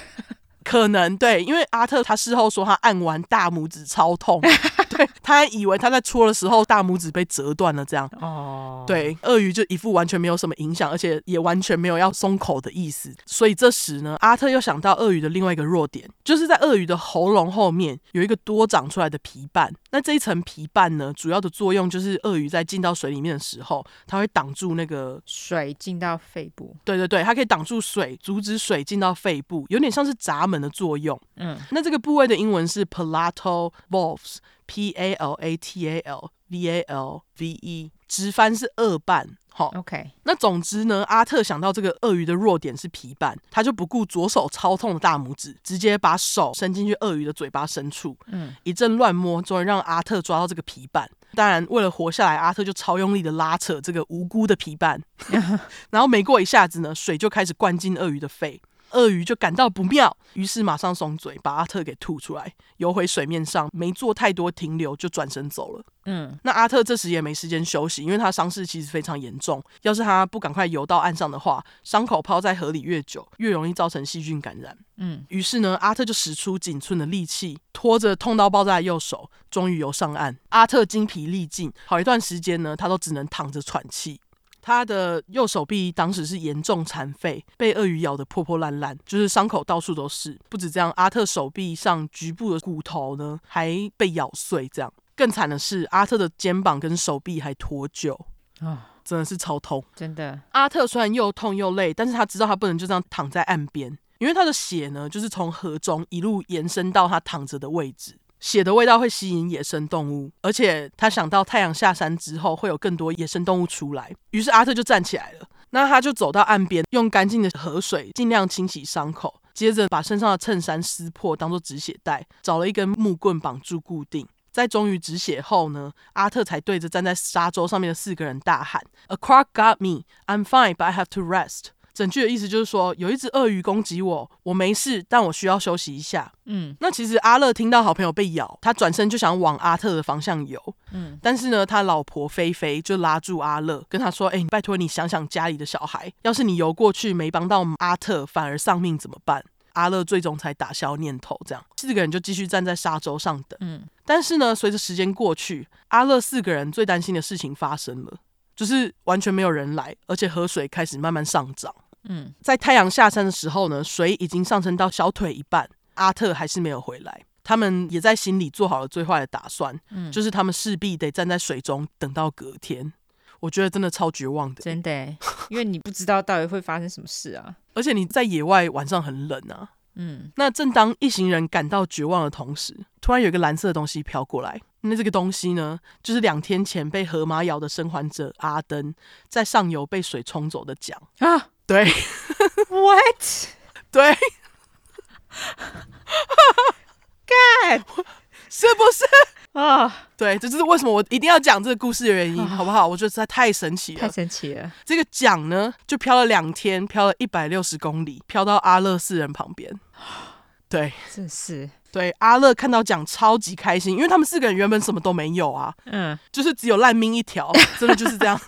可能对，因为阿特他事后说他按完大拇指超痛，对，他还以为他在戳的时候大拇指被折断了这样。哦，对，鳄鱼就一副完全没有什么影响，而且也完全没有要松口的意思。所以这时呢，阿特又想到鳄鱼的另外一个弱点，就是在鳄鱼的喉咙后面有一个多长出来的皮瓣。那这一层皮瓣呢，主要的作用就是鳄鱼在进到水里面的时候，它会挡住那个水进到肺部。对对对，它可以挡住水，阻止水进到肺部，有点像是闸门的作用。嗯，那这个部位的英文是 palatal valves，P A L A T A L V A L V E，直翻是顎瓣。好，OK。那总之呢，阿特想到这个鳄鱼的弱点是皮瓣，他就不顾左手超痛的大拇指，直接把手伸进去鳄鱼的嘴巴深处，嗯，一阵乱摸，终于让阿特抓到这个皮瓣。当然，为了活下来，阿特就超用力的拉扯这个无辜的皮瓣，然后没过一下子呢，水就开始灌进鳄鱼的肺。鳄鱼就感到不妙，于是马上松嘴，把阿特给吐出来，游回水面上，没做太多停留，就转身走了。嗯，那阿特这时也没时间休息，因为他伤势其实非常严重，要是他不赶快游到岸上的话，伤口泡在河里越久，越容易造成细菌感染。嗯，于是呢，阿特就使出仅存的力气，拖着痛到爆炸的右手，终于游上岸。阿特精疲力尽，好一段时间呢，他都只能躺着喘气。他的右手臂当时是严重残废，被鳄鱼咬得破破烂烂，就是伤口到处都是。不止这样，阿特手臂上局部的骨头呢还被咬碎。这样更惨的是，阿特的肩膀跟手臂还脱臼啊，哦、真的是超痛。真的，阿特虽然又痛又累，但是他知道他不能就这样躺在岸边，因为他的血呢就是从河中一路延伸到他躺着的位置。血的味道会吸引野生动物，而且他想到太阳下山之后会有更多野生动物出来，于是阿特就站起来了。那他就走到岸边，用干净的河水尽量清洗伤口，接着把身上的衬衫撕破当做止血带，找了一根木棍绑住固定。在终于止血后呢，阿特才对着站在沙洲上面的四个人大喊：“A croc got me. I'm fine, but I have to rest.” 整句的意思就是说，有一只鳄鱼攻击我，我没事，但我需要休息一下。嗯，那其实阿乐听到好朋友被咬，他转身就想往阿特的方向游。嗯，但是呢，他老婆菲菲就拉住阿乐，跟他说：“哎、欸，拜托你想想家里的小孩，要是你游过去没帮到阿特，反而丧命怎么办？”阿乐最终才打消念头，这样四个人就继续站在沙洲上等。嗯，但是呢，随着时间过去，阿乐四个人最担心的事情发生了，就是完全没有人来，而且河水开始慢慢上涨。嗯，在太阳下山的时候呢，水已经上升到小腿一半，阿特还是没有回来。他们也在心里做好了最坏的打算，嗯，就是他们势必得站在水中等到隔天。我觉得真的超绝望的，真的，因为你不知道到底会发生什么事啊，而且你在野外晚上很冷啊，嗯。那正当一行人感到绝望的同时，突然有一个蓝色的东西飘过来，那这个东西呢，就是两天前被河马咬的生还者阿登，在上游被水冲走的桨啊。对，What？对，干，是不是啊？Oh. 对，这就是为什么我一定要讲这个故事的原因，oh. 好不好？我觉得实在太神奇了，太神奇了。这个桨呢，就飘了两天，飘了一百六十公里，飘到阿乐四人旁边。对，真是。对，阿乐看到奖超级开心，因为他们四个人原本什么都没有啊，嗯，就是只有烂命一条，真的就是这样，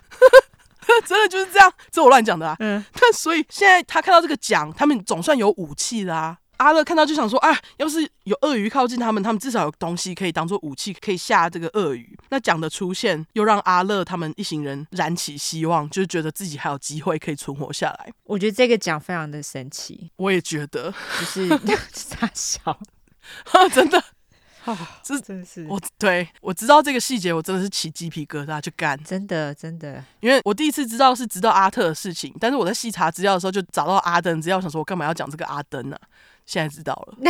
真的就是这样，这我乱讲的啊。嗯，那所以现在他看到这个奖，他们总算有武器啦、啊。阿乐看到就想说，啊，要是有鳄鱼靠近他们，他们至少有东西可以当做武器，可以吓这个鳄鱼。那奖的出现又让阿乐他们一行人燃起希望，就是觉得自己还有机会可以存活下来。我觉得这个奖非常的神奇，我也觉得，就是 傻笑。真的，啊，这真是我对我知道这个细节，我真的是起鸡皮疙瘩，就干，真的真的，因为我第一次知道是知道阿特的事情，但是我在细查资料的时候就找到阿登，只要想说我干嘛要讲这个阿登呢？啊？现在知道了，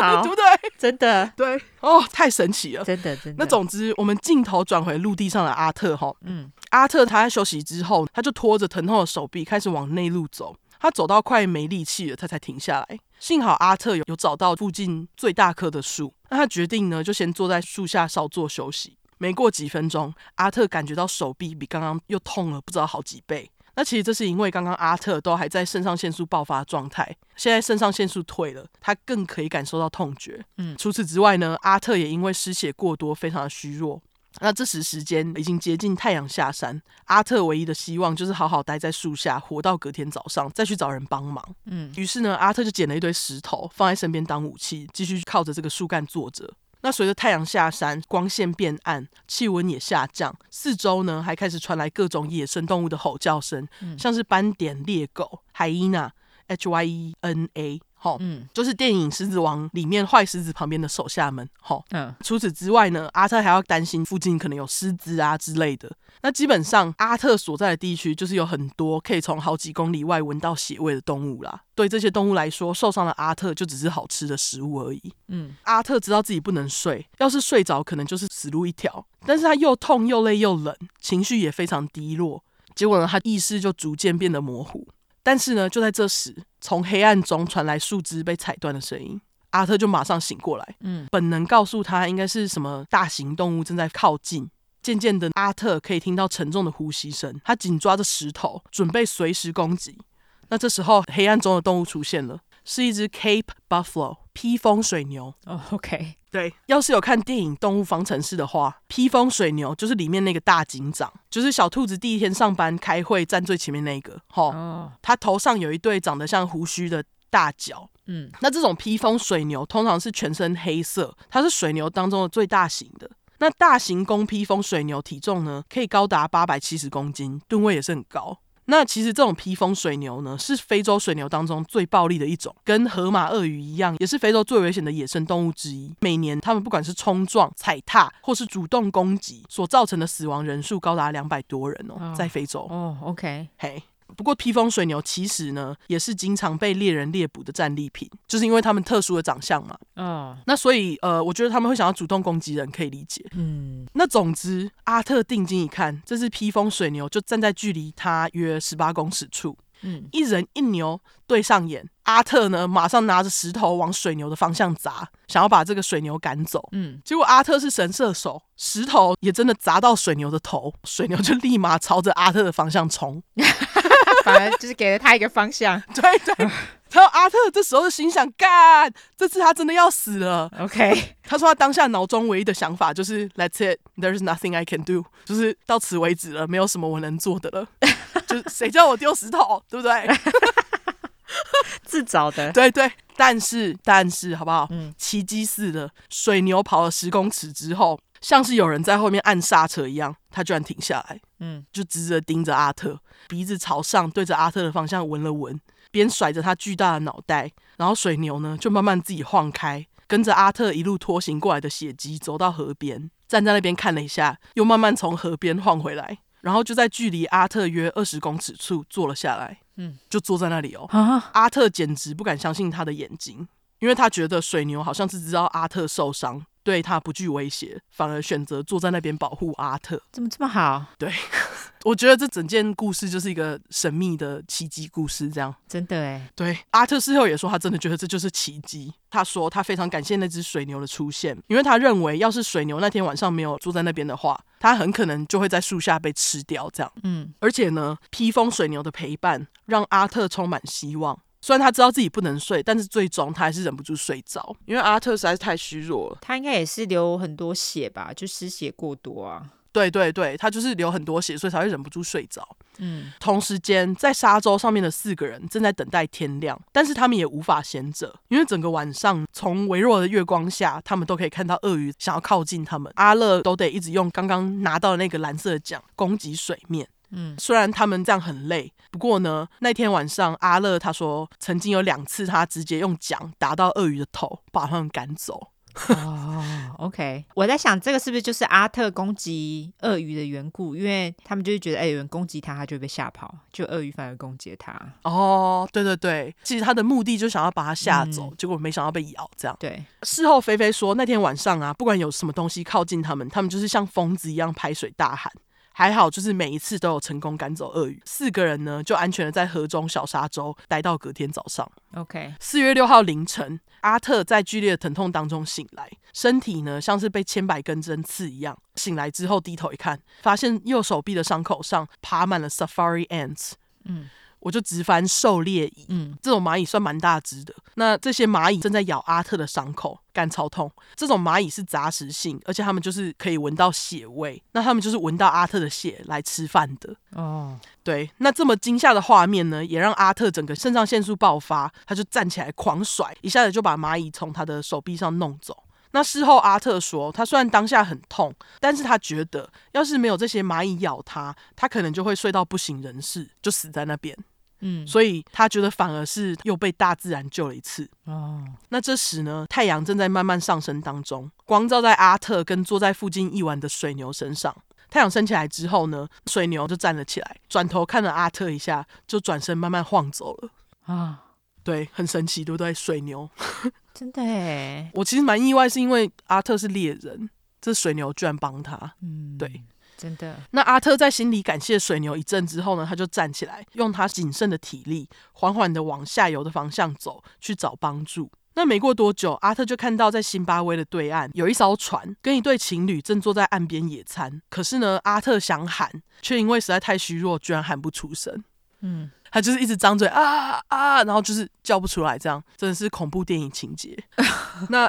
好，对不对？真的，对，哦，太神奇了，真的真的。那总之，我们镜头转回陆地上的阿特哈，嗯，阿特他在休息之后，他就拖着疼痛的手臂开始往内陆走。他走到快没力气了，他才停下来。幸好阿特有有找到附近最大棵的树，那他决定呢，就先坐在树下稍作休息。没过几分钟，阿特感觉到手臂比刚刚又痛了不知道好几倍。那其实这是因为刚刚阿特都还在肾上腺素爆发状态，现在肾上腺素退了，他更可以感受到痛觉。嗯，除此之外呢，阿特也因为失血过多，非常的虚弱。那这时时间已经接近太阳下山，阿特唯一的希望就是好好待在树下，活到隔天早上再去找人帮忙。嗯，于是呢，阿特就捡了一堆石头放在身边当武器，继续靠着这个树干坐着。那随着太阳下山，光线变暗，气温也下降，四周呢还开始传来各种野生动物的吼叫声，嗯、像是斑点猎狗、海伊娜 （H Y E N A）。好，嗯，就是电影《狮子王》里面坏狮子旁边的手下们，好，嗯，除此之外呢，阿特还要担心附近可能有狮子啊之类的。那基本上，阿特所在的地区就是有很多可以从好几公里外闻到血味的动物啦。对这些动物来说，受伤的阿特就只是好吃的食物而已。嗯，阿特知道自己不能睡，要是睡着，可能就是死路一条。但是他又痛又累又冷，情绪也非常低落。结果呢，他意识就逐渐变得模糊。但是呢，就在这时，从黑暗中传来树枝被踩断的声音，阿特就马上醒过来。嗯，本能告诉他应该是什么大型动物正在靠近。渐渐的，阿特可以听到沉重的呼吸声，他紧抓着石头，准备随时攻击。那这时候，黑暗中的动物出现了，是一只 Cape Buffalo 披风水牛。哦，OK。对，要是有看电影《动物方程式》的话，披风水牛就是里面那个大警长，就是小兔子第一天上班开会站最前面那个。哈，哦，他头上有一对长得像胡须的大角。嗯，那这种披风水牛通常是全身黑色，它是水牛当中的最大型的。那大型公披风水牛体重呢，可以高达八百七十公斤，吨位也是很高。那其实这种披风水牛呢，是非洲水牛当中最暴力的一种，跟河马、鳄鱼一样，也是非洲最危险的野生动物之一。每年它们不管是冲撞、踩踏，或是主动攻击，所造成的死亡人数高达两百多人哦，oh. 在非洲。哦、oh,，OK，嘿。Hey. 不过披风水牛其实呢，也是经常被猎人猎捕的战利品，就是因为他们特殊的长相嘛。嗯，oh. 那所以呃，我觉得他们会想要主动攻击人，可以理解。嗯，那总之，阿特定睛一看，这只披风水牛就站在距离他约十八公尺处。嗯，一人一牛对上眼，阿特呢马上拿着石头往水牛的方向砸，想要把这个水牛赶走。嗯，结果阿特是神射手，石头也真的砸到水牛的头，水牛就立马朝着阿特的方向冲。反而就是给了他一个方向，对 对。然后阿特这时候就心想：干，这次他真的要死了。OK，他说他当下脑中唯一的想法就是 That's it，there's nothing I can do，就是到此为止了，没有什么我能做的了。就是谁叫我丢石头，对不对？自找的。对对，但是但是好不好？嗯，奇迹似的，水牛跑了十公尺之后，像是有人在后面按刹车一样，他居然停下来。嗯，就直直盯着阿特，鼻子朝上，对着阿特的方向闻了闻，边甩着他巨大的脑袋。然后水牛呢，就慢慢自己晃开，跟着阿特一路拖行过来的血迹，走到河边，站在那边看了一下，又慢慢从河边晃回来，然后就在距离阿特约二十公尺处坐了下来。嗯，就坐在那里哦。啊，阿特简直不敢相信他的眼睛，因为他觉得水牛好像是知道阿特受伤。对他不具威胁，反而选择坐在那边保护阿特，怎么这么好？对，我觉得这整件故事就是一个神秘的奇迹故事，这样真的哎。对，阿特事后也说，他真的觉得这就是奇迹。他说他非常感谢那只水牛的出现，因为他认为要是水牛那天晚上没有坐在那边的话，他很可能就会在树下被吃掉。这样，嗯，而且呢，披风水牛的陪伴让阿特充满希望。虽然他知道自己不能睡，但是最终他还是忍不住睡着，因为阿特实在是太虚弱了。他应该也是流很多血吧，就失血过多啊。对对对，他就是流很多血，所以才会忍不住睡着。嗯，同时间在沙洲上面的四个人正在等待天亮，但是他们也无法闲着，因为整个晚上从微弱的月光下，他们都可以看到鳄鱼想要靠近他们。阿乐都得一直用刚刚拿到的那个蓝色的桨攻击水面。嗯，虽然他们这样很累，不过呢，那天晚上阿乐他说，曾经有两次他直接用桨打到鳄鱼的头，把他们赶走。哦、oh，OK，我在想这个是不是就是阿特攻击鳄鱼的缘故？因为他们就是觉得，哎、欸，有人攻击他，他就会被吓跑，就鳄鱼反而攻击他。哦，oh, 对对对，其实他的目的就想要把他吓走，嗯、结果没想到被咬。这样，对。事后菲菲说，那天晚上啊，不管有什么东西靠近他们，他们就是像疯子一样拍水大喊。还好，就是每一次都有成功赶走鳄鱼。四个人呢，就安全的在河中小沙洲待到隔天早上。OK，四月六号凌晨，阿特在剧烈的疼痛当中醒来，身体呢像是被千百根针刺一样。醒来之后低头一看，发现右手臂的伤口上爬满了 Safari ants。嗯。我就直翻狩猎蚁，嗯，这种蚂蚁算蛮大只的。那这些蚂蚁正在咬阿特的伤口，干超痛。这种蚂蚁是杂食性，而且它们就是可以闻到血味。那它们就是闻到阿特的血来吃饭的。哦，对。那这么惊吓的画面呢，也让阿特整个肾上腺素爆发，他就站起来狂甩，一下子就把蚂蚁从他的手臂上弄走。那事后阿特说，他虽然当下很痛，但是他觉得要是没有这些蚂蚁咬他，他可能就会睡到不省人事，就死在那边。嗯，所以他觉得反而是又被大自然救了一次。哦，那这时呢，太阳正在慢慢上升当中，光照在阿特跟坐在附近一晚的水牛身上。太阳升起来之后呢，水牛就站了起来，转头看了阿特一下，就转身慢慢晃走了。啊，对，很神奇，对不对？水牛，真的哎。我其实蛮意外，是因为阿特是猎人，这水牛居然帮他。嗯，对。真的。那阿特在心里感谢水牛一阵之后呢，他就站起来，用他仅剩的体力，缓缓的往下游的方向走，去找帮助。那没过多久，阿特就看到在辛巴威的对岸有一艘船，跟一对情侣正坐在岸边野餐。可是呢，阿特想喊，却因为实在太虚弱，居然喊不出声。嗯，他就是一直张嘴啊啊，然后就是叫不出来，这样真的是恐怖电影情节。那。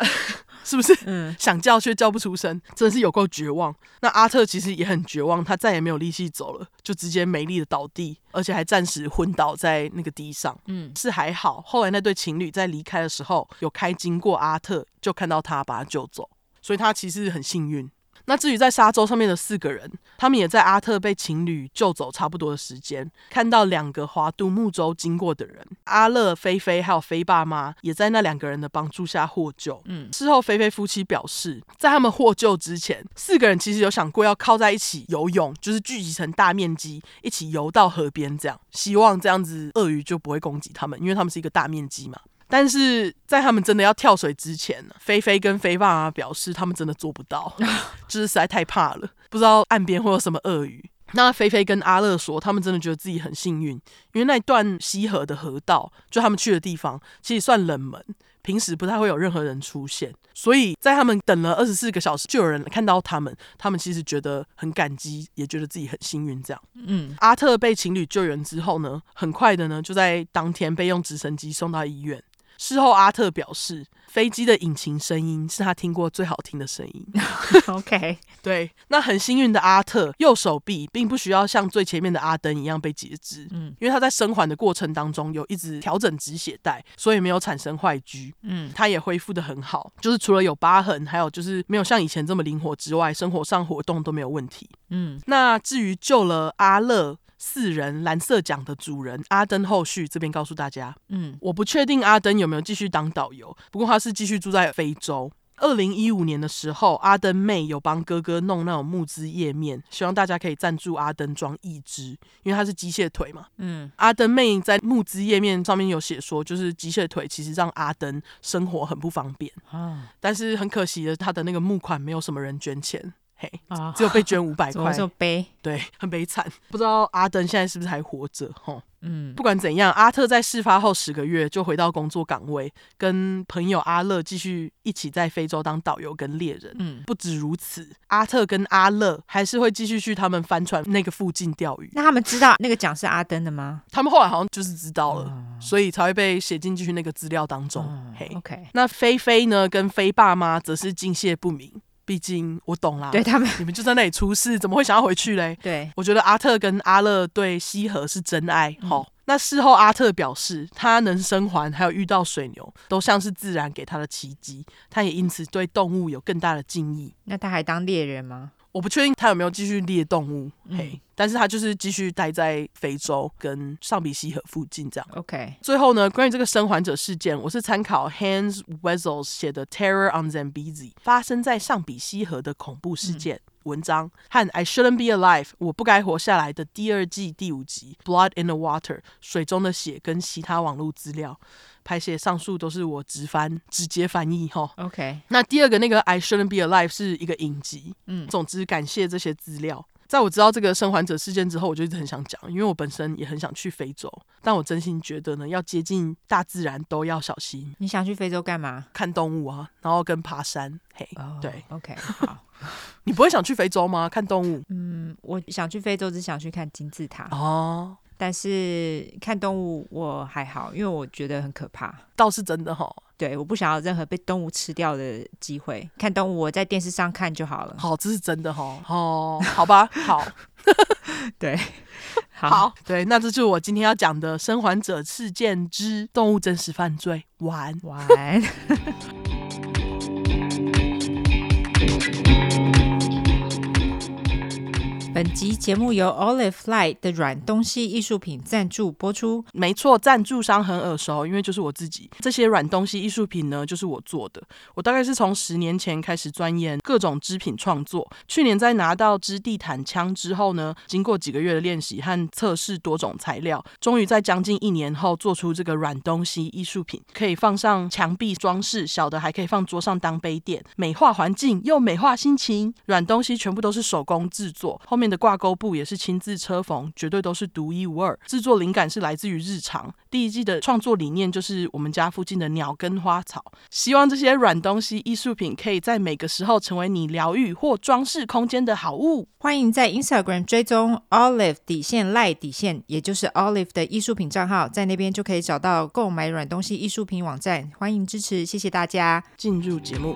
是不是？嗯，想叫却叫不出声，真的是有够绝望。那阿特其实也很绝望，他再也没有力气走了，就直接没力的倒地，而且还暂时昏倒在那个地上。嗯，是还好，后来那对情侣在离开的时候有开经过阿特，就看到他把他救走，所以他其实很幸运。那至于在沙洲上面的四个人，他们也在阿特被情侣救走差不多的时间，看到两个划独木舟经过的人，阿乐、菲菲还有菲爸妈也在那两个人的帮助下获救。嗯，事后菲菲夫妻表示，在他们获救之前，四个人其实有想过要靠在一起游泳，就是聚集成大面积一起游到河边，这样希望这样子鳄鱼就不会攻击他们，因为他们是一个大面积嘛。但是在他们真的要跳水之前呢，菲菲跟菲爸妈表示他们真的做不到，就是实在太怕了，不知道岸边会有什么鳄鱼。那菲菲跟阿乐说，他们真的觉得自己很幸运，因为那段溪河的河道，就他们去的地方，其实算冷门，平时不太会有任何人出现。所以在他们等了二十四个小时，就有人看到他们，他们其实觉得很感激，也觉得自己很幸运。这样，嗯，阿特被情侣救援之后呢，很快的呢，就在当天被用直升机送到医院。事后，阿特表示，飞机的引擎声音是他听过最好听的声音。OK，对，那很幸运的阿特，右手臂并不需要像最前面的阿登一样被截肢，嗯，因为他在生还的过程当中有一直调整止血带，所以没有产生坏疽，嗯，他也恢复的很好，就是除了有疤痕，还有就是没有像以前这么灵活之外，生活上活动都没有问题，嗯，那至于救了阿乐。四人蓝色奖的主人阿登后续这边告诉大家，嗯，我不确定阿登有没有继续当导游，不过他是继续住在非洲。二零一五年的时候，阿登妹有帮哥哥弄那种募资页面，希望大家可以赞助阿登装一只，因为他是机械腿嘛。嗯，阿登妹在募资页面上面有写说，就是机械腿其实让阿登生活很不方便啊，但是很可惜的，他的那个募款没有什么人捐钱。嘿，只有被捐五百 块，悲？对，很悲惨。不知道阿登现在是不是还活着？吼。嗯，不管怎样，阿特在事发后十个月就回到工作岗位，跟朋友阿乐继续一起在非洲当导游跟猎人。嗯，不止如此，阿特跟阿乐还是会继续去他们帆船那个附近钓鱼。那他们知道那个奖是阿登的吗？他们后来好像就是知道了，嗯、所以才会被写进去那个资料当中。嗯、嘿，OK。那菲菲呢？跟菲爸妈则是敬谢不明。毕竟我懂啦，对他们，你们就在那里出事，怎么会想要回去嘞？对，我觉得阿特跟阿乐对西河是真爱。好、嗯，那事后阿特表示，他能生还，还有遇到水牛，都像是自然给他的奇迹。他也因此对动物有更大的敬意。那他还当猎人吗？我不确定他有没有继续猎动物，嗯、嘿，但是他就是继续待在非洲跟上比西河附近这样。OK，最后呢，关于这个生还者事件，我是参考 Hans Wessels 写的《Terror on Zambezi》发生在上比西河的恐怖事件。嗯文章和《I Shouldn't Be Alive》我不该活下来的第二季第五集《Blood in the Water》水中的血跟其他网络资料，拍写上述都是我直翻直接翻译哈。OK，那第二个那个《I Shouldn't Be Alive》是一个影集。嗯，总之感谢这些资料。在我知道这个生还者事件之后，我就一直很想讲，因为我本身也很想去非洲，但我真心觉得呢，要接近大自然都要小心。你想去非洲干嘛？看动物啊，然后跟爬山。嘿，oh, 对，OK，好。你不会想去非洲吗？看动物？嗯，我想去非洲，只想去看金字塔哦。但是看动物我还好，因为我觉得很可怕。倒是真的哈。对，我不想要任何被动物吃掉的机会。看动物我在电视上看就好了。好，这是真的哈。哦，好吧，好。对，好，好，对，那这就是我今天要讲的生还者事件之动物真实犯罪。完，完。本集节目由 Olive Light 的软东西艺术品赞助播出。没错，赞助商很耳熟，因为就是我自己。这些软东西艺术品呢，就是我做的。我大概是从十年前开始钻研各种织品创作。去年在拿到织地毯枪之后呢，经过几个月的练习和测试多种材料，终于在将近一年后做出这个软东西艺术品，可以放上墙壁装饰，小的还可以放桌上当杯垫，美化环境又美化心情。软东西全部都是手工制作，后面。的挂钩布也是亲自车缝，绝对都是独一无二。制作灵感是来自于日常。第一季的创作理念就是我们家附近的鸟跟花草。希望这些软东西艺术品可以在每个时候成为你疗愈或装饰空间的好物。欢迎在 Instagram 追踪 Olive 底线 Light 底线，也就是 Olive 的艺术品账号，在那边就可以找到购买软东西艺术品网站。欢迎支持，谢谢大家。进入节目。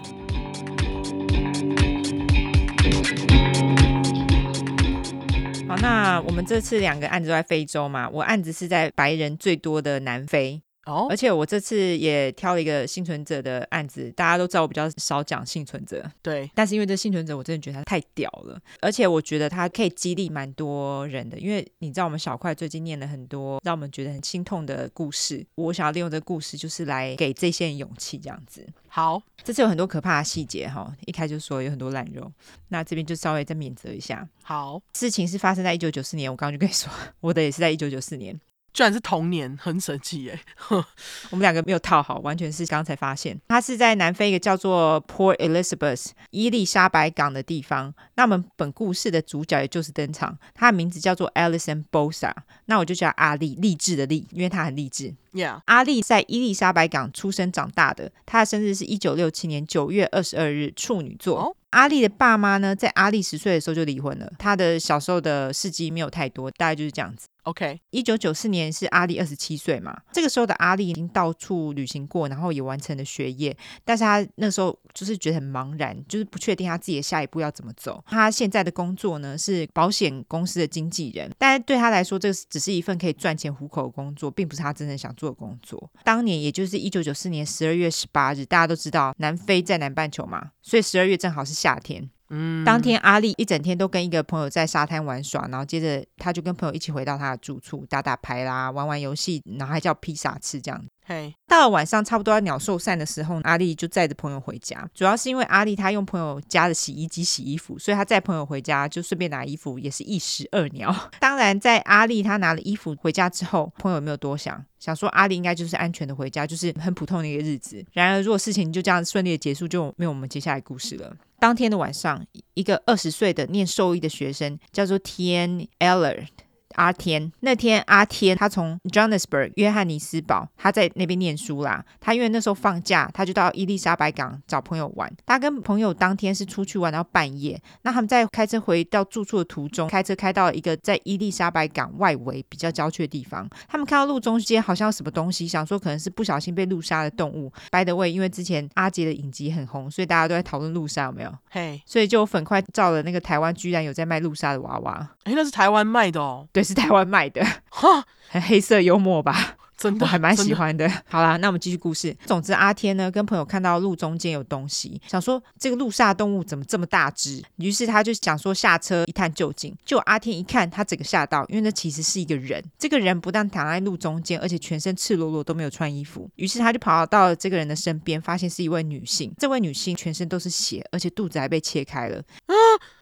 好，那我们这次两个案子都在非洲嘛，我案子是在白人最多的南非。哦，而且我这次也挑了一个幸存者的案子，大家都知道我比较少讲幸存者，对，但是因为这幸存者，我真的觉得他太屌了，而且我觉得他可以激励蛮多人的，因为你知道我们小块最近念了很多让我们觉得很心痛的故事，我想要利用这个故事就是来给这些人勇气，这样子。好，这次有很多可怕的细节哈，一开始就说有很多烂肉，那这边就稍微再免责一下。好，事情是发生在一九九四年，我刚刚就跟你说，我的也是在一九九四年。居然是同年，很神奇耶！我们两个没有套好，完全是刚才发现。他是在南非一个叫做 Port Elizabeth 伊丽莎白港的地方。那我们本故事的主角也就是登场，他的名字叫做 Alison Bosa。那我就叫阿丽，励志的励，因为他很励志。Yeah. 阿丽在伊丽莎白港出生长大的，她的生日是一九六七年九月二十二日，处女座。Oh? 阿丽的爸妈呢，在阿丽十岁的时候就离婚了。她的小时候的事迹没有太多，大概就是这样子。OK，一九九四年是阿丽二十七岁嘛，这个时候的阿丽已经到处旅行过，然后也完成了学业，但是她那时候就是觉得很茫然，就是不确定她自己的下一步要怎么走。她现在的工作呢是保险公司的经纪人，但是对她来说，这只是一份可以赚钱糊口的工作，并不是她真正想做的工作。当年也就是一九九四年十二月十八日，大家都知道南非在南半球嘛，所以十二月正好是夏天。嗯，当天阿丽一整天都跟一个朋友在沙滩玩耍，然后接着他就跟朋友一起回到他的住处，打打牌啦，玩玩游戏，然后还叫披萨吃这样。嘿，到了晚上差不多要鸟兽散的时候，阿丽就载着朋友回家。主要是因为阿丽她用朋友家的洗衣机洗衣服，所以她载朋友回家就顺便拿衣服，也是一石二鸟。当然，在阿丽她拿了衣服回家之后，朋友没有多想，想说阿丽应该就是安全的回家，就是很普通的一个日子。然而，如果事情就这样顺利的结束，就没有我们接下来故事了。当天的晚上，一个二十岁的念兽医的学生叫做 Tian Eller。阿天那天，阿天他从 Johannesburg 约翰尼斯堡，他在那边念书啦。他因为那时候放假，他就到伊丽莎白港找朋友玩。他跟朋友当天是出去玩到半夜，那他们在开车回到住处的途中，开车开到一个在伊丽莎白港外围比较郊区的地方。他们看到路中间好像有什么东西，想说可能是不小心被路杀的动物。By the way，因为之前阿杰的影集很红，所以大家都在讨论路杀有没有？嘿.所以就粉块照了那个台湾居然有在卖路杀的娃娃。哎，那是台湾卖的哦。对，是台湾卖的，哈，很黑色幽默吧？真的，我还蛮喜欢的。的好啦，那我们继续故事。总之，阿天呢跟朋友看到路中间有东西，想说这个路杀动物怎么这么大只？于是他就想说下车一探究竟。就阿天一看，他整个吓到，因为那其实是一个人。这个人不但躺在路中间，而且全身赤裸裸都没有穿衣服。于是他就跑到了这个人的身边，发现是一位女性。这位女性全身都是血，而且肚子还被切开了。啊！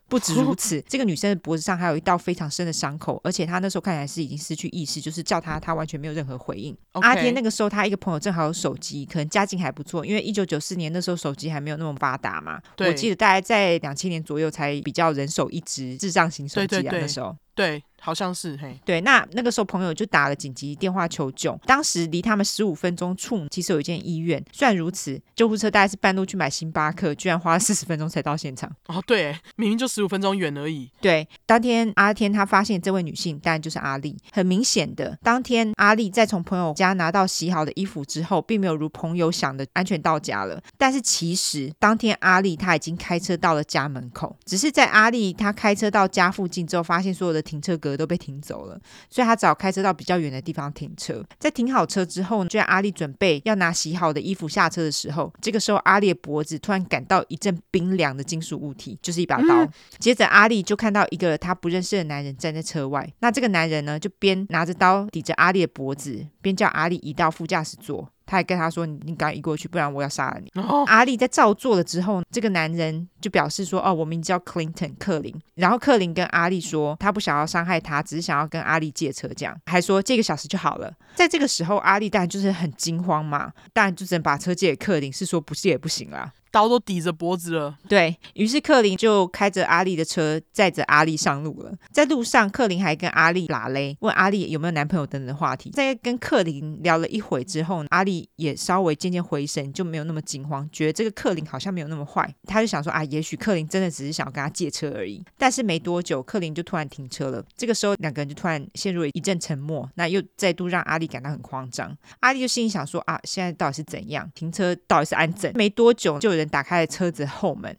不止如此，这个女生的脖子上还有一道非常深的伤口，而且她那时候看起来是已经失去意识，就是叫她，她完全没有任何回应。阿天那个时候，他一个朋友正好有手机，可能家境还不错，因为一九九四年那时候手机还没有那么发达嘛。我记得大概在两千年左右才比较人手一支智障型手机啊，那时候。对，好像是嘿。对，那那个时候朋友就打了紧急电话求救。当时离他们十五分钟处其实有一间医院。虽然如此，救护车大概是半路去买星巴克，居然花了四十分钟才到现场。哦，对，明明就十五分钟远而已。对，当天阿天他发现这位女性，当然就是阿丽。很明显的，当天阿丽在从朋友家拿到洗好的衣服之后，并没有如朋友想的安全到家了。但是其实当天阿丽她已经开车到了家门口，只是在阿丽她开车到家附近之后，发现所有的。停车格都被停走了，所以他只好开车到比较远的地方停车。在停好车之后呢，就在阿丽准备要拿洗好的衣服下车的时候，这个时候阿丽的脖子突然感到一阵冰凉的金属物体，就是一把刀。嗯、接着阿丽就看到一个她不认识的男人站在车外，那这个男人呢，就边拿着刀抵着阿丽的脖子，边叫阿丽移到副驾驶座。他还跟他说：“你你赶紧移过去，不然我要杀了你。”哦，阿丽在照做了之后，这个男人就表示说：“哦，我名字叫 Clinton 克林。”然后克林跟阿丽说：“他不想要伤害他，只是想要跟阿丽借车，这样还说借个小时就好了。”在这个时候，阿丽当然就是很惊慌嘛，当然就只能把车借给克林，是说不借也不行啦。刀都抵着脖子了，对，于是克林就开着阿丽的车载着阿丽上路了。在路上，克林还跟阿丽拉勒，问阿丽有没有男朋友等等的话题。在跟克林聊了一会之后，阿丽也稍微渐渐回神，就没有那么惊慌，觉得这个克林好像没有那么坏。他就想说啊，也许克林真的只是想要跟他借车而已。但是没多久，克林就突然停车了。这个时候，两个人就突然陷入了一阵沉默，那又再度让阿丽感到很慌张。阿丽就心里想说啊，现在到底是怎样？停车到底是安怎？没多久，就有人打开了车子后门，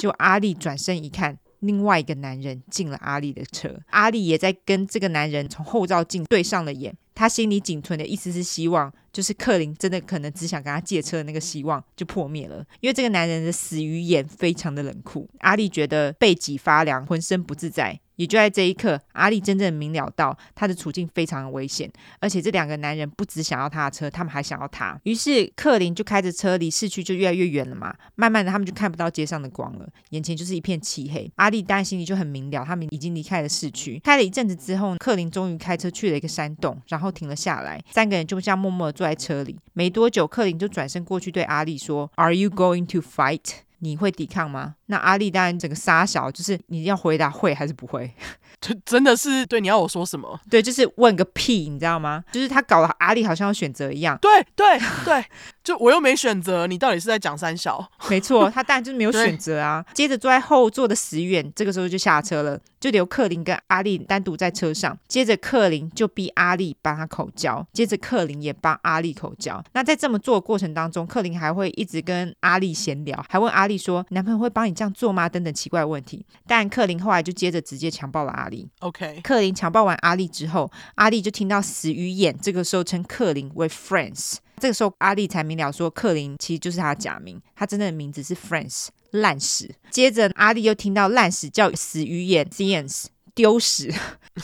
就阿丽转身一看，另外一个男人进了阿丽的车，阿丽也在跟这个男人从后照镜对上了眼，她心里仅存的一丝丝希望，就是克林真的可能只想跟他借车的那个希望就破灭了，因为这个男人的死鱼眼非常的冷酷，阿丽觉得背脊发凉，浑身不自在。也就在这一刻，阿丽真正明了到他的处境非常的危险，而且这两个男人不只想要他的车，他们还想要他。于是克林就开着车离市区就越来越远了嘛，慢慢的他们就看不到街上的光了，眼前就是一片漆黑。阿丽当然心里就很明了，他们已经离开了市区。开了一阵子之后，克林终于开车去了一个山洞，然后停了下来，三个人就这样默默的坐在车里。没多久，克林就转身过去对阿丽说：“Are you going to fight？” 你会抵抗吗？那阿丽当然整个傻小，就是你要回答会还是不会？真真的是对，你要我说什么？对，就是问个屁，你知道吗？就是他搞得阿丽好像要选择一样。对对对，就我又没选择，你到底是在讲三小？没错，他当然就是没有选择啊。接着坐在后座的石远，这个时候就下车了，就留克林跟阿丽单独在车上。接着克林就逼阿丽帮他口交，接着克林也帮阿丽口交。那在这么做的过程当中，克林还会一直跟阿丽闲聊，还问阿丽说：“男朋友会帮你这样做吗？”等等奇怪的问题。但克林后来就接着直接强暴了阿丽。OK，克林强暴完阿丽之后，阿丽就听到死鱼眼这个时候称克林为 Franz。这个时候阿丽才明了说，克林其实就是他的假名，他真正的名字是 Franz 烂屎。接着阿丽又听到烂屎叫死鱼眼 Thens 丢屎。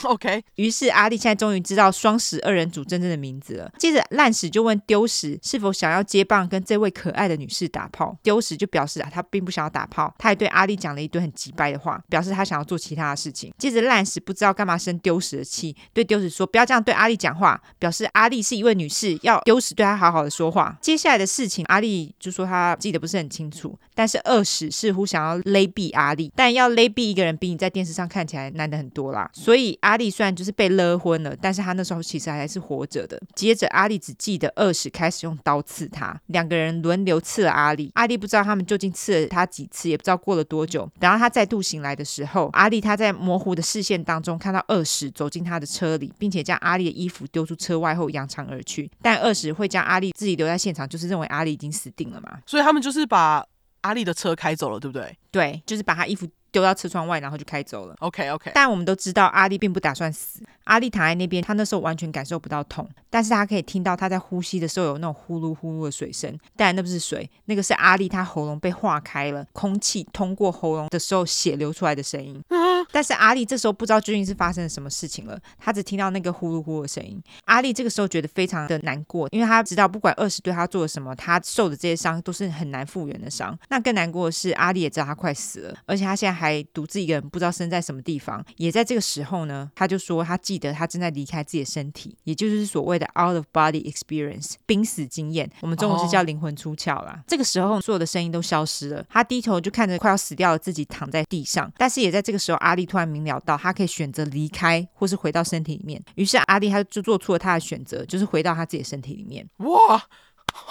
OK，于是阿丽现在终于知道双十二人组真正的名字了。接着烂屎就问丢屎是否想要接棒跟这位可爱的女士打炮。丢屎就表示啊，他并不想要打炮，他还对阿丽讲了一堆很急掰的话，表示他想要做其他的事情。接着烂屎不知道干嘛生丢屎的气，对丢屎说不要这样对阿丽讲话，表示阿丽是一位女士，要丢屎对她好好的说话。接下来的事情，阿丽就说她记得不是很清楚，但是二屎似乎想要勒毙阿丽，但要勒毙一个人比你在电视上看起来难得很多啦，所以。阿丽虽然就是被勒昏了，但是他那时候其实还是活着的。接着，阿丽只记得二十开始用刀刺他，两个人轮流刺了阿丽。阿丽不知道他们究竟刺了他几次，也不知道过了多久。等到他再度醒来的时候，阿丽他在模糊的视线当中看到二十走进他的车里，并且将阿丽的衣服丢出车外后扬长而去。但二十会将阿丽自己留在现场，就是认为阿丽已经死定了嘛。所以他们就是把阿丽的车开走了，对不对？对，就是把他衣服。丢到车窗外，然后就开走了。OK OK，但我们都知道阿力并不打算死。阿丽躺在那边，她那时候完全感受不到痛，但是她可以听到她在呼吸的时候有那种呼噜呼噜的水声。但那不是水，那个是阿丽她喉咙被化开了，空气通过喉咙的时候血流出来的声音。但是阿丽这时候不知道究竟是发生了什么事情了，她只听到那个呼噜呼噜的声音。阿丽这个时候觉得非常的难过，因为她知道不管二十对她做了什么，她受的这些伤都是很难复原的伤。那更难过的是，阿丽也知道她快死了，而且她现在还独自一个人。不知道身在什么地方，也在这个时候呢，他就说他记得他正在离开自己的身体，也就是所谓的 out of body experience 濒死经验，我们中文是叫灵魂出窍啦。Oh. 这个时候，所有的声音都消失了，他低头就看着快要死掉的自己躺在地上，但是也在这个时候，阿丽突然明了到，他可以选择离开或是回到身体里面。于是阿丽他就做出了他的选择，就是回到他自己的身体里面。哇，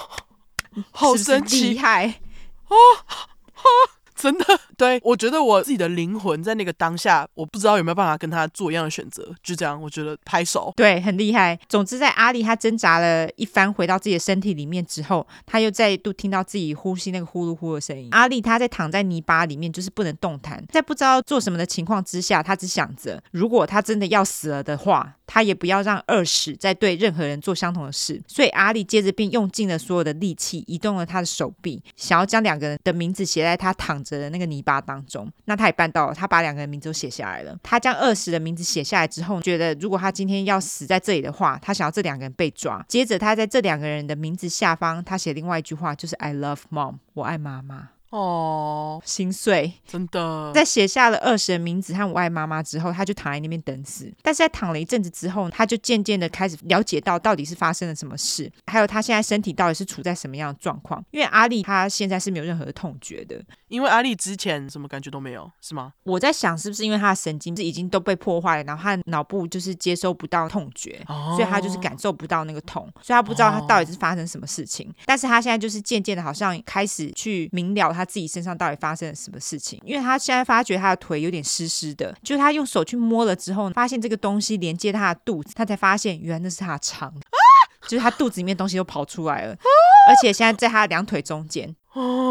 好神奇，厉害哦！真的，对，我觉得我自己的灵魂在那个当下，我不知道有没有办法跟他做一样的选择，就这样，我觉得拍手，对，很厉害。总之，在阿丽他挣扎了一番，回到自己的身体里面之后，他又再度听到自己呼吸那个呼噜呼的声音。阿丽他在躺在泥巴里面，就是不能动弹，在不知道做什么的情况之下，他只想着，如果他真的要死了的话，他也不要让二石再对任何人做相同的事。所以阿丽接着便用尽了所有的力气，移动了他的手臂，想要将两个人的名字写在他躺着的那个泥巴当中，那他也办到了。他把两个人名字都写下来了。他将二石的名字写下来之后，觉得如果他今天要死在这里的话，他想要这两个人被抓。接着，他在这两个人的名字下方，他写另外一句话，就是 “I love mom”，我爱妈妈。哦，心碎，真的。在写下了二石的名字和我爱妈妈之后，他就躺在那边等死。但是在躺了一阵子之后，他就渐渐的开始了解到到底是发生了什么事，还有他现在身体到底是处在什么样的状况。因为阿丽她现在是没有任何的痛觉的，因为阿丽之前什么感觉都没有，是吗？我在想是不是因为他的神经是已经都被破坏了，然后他的脑部就是接收不到痛觉，哦，所以他就是感受不到那个痛，所以他不知道他到底是发生什么事情。哦，但是他现在就是渐渐的，好像开始去明了他自己身上到底发生了什么事情，因为他现在发觉他的腿有点湿湿的，就是他用手去摸了之后，发现这个东西连接他的肚子，他才发现原来那是他的肠，啊、就是他肚子里面东西都跑出来了，而且现在在他的两腿中间。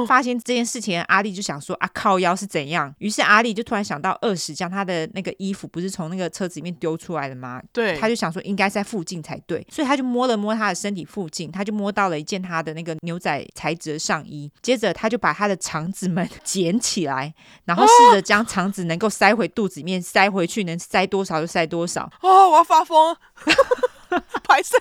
发现这件事情，阿丽就想说啊，靠腰是怎样？于是阿丽就突然想到，二十将他的那个衣服不是从那个车子里面丢出来的吗？对，他就想说应该在附近才对，所以他就摸了摸他的身体附近，他就摸到了一件他的那个牛仔材质的上衣。接着他就把他的肠子们 捡起来，然后试着将肠子能够塞回肚子里面，塞回去，能塞多少就塞多少。哦，我要发疯，排泄，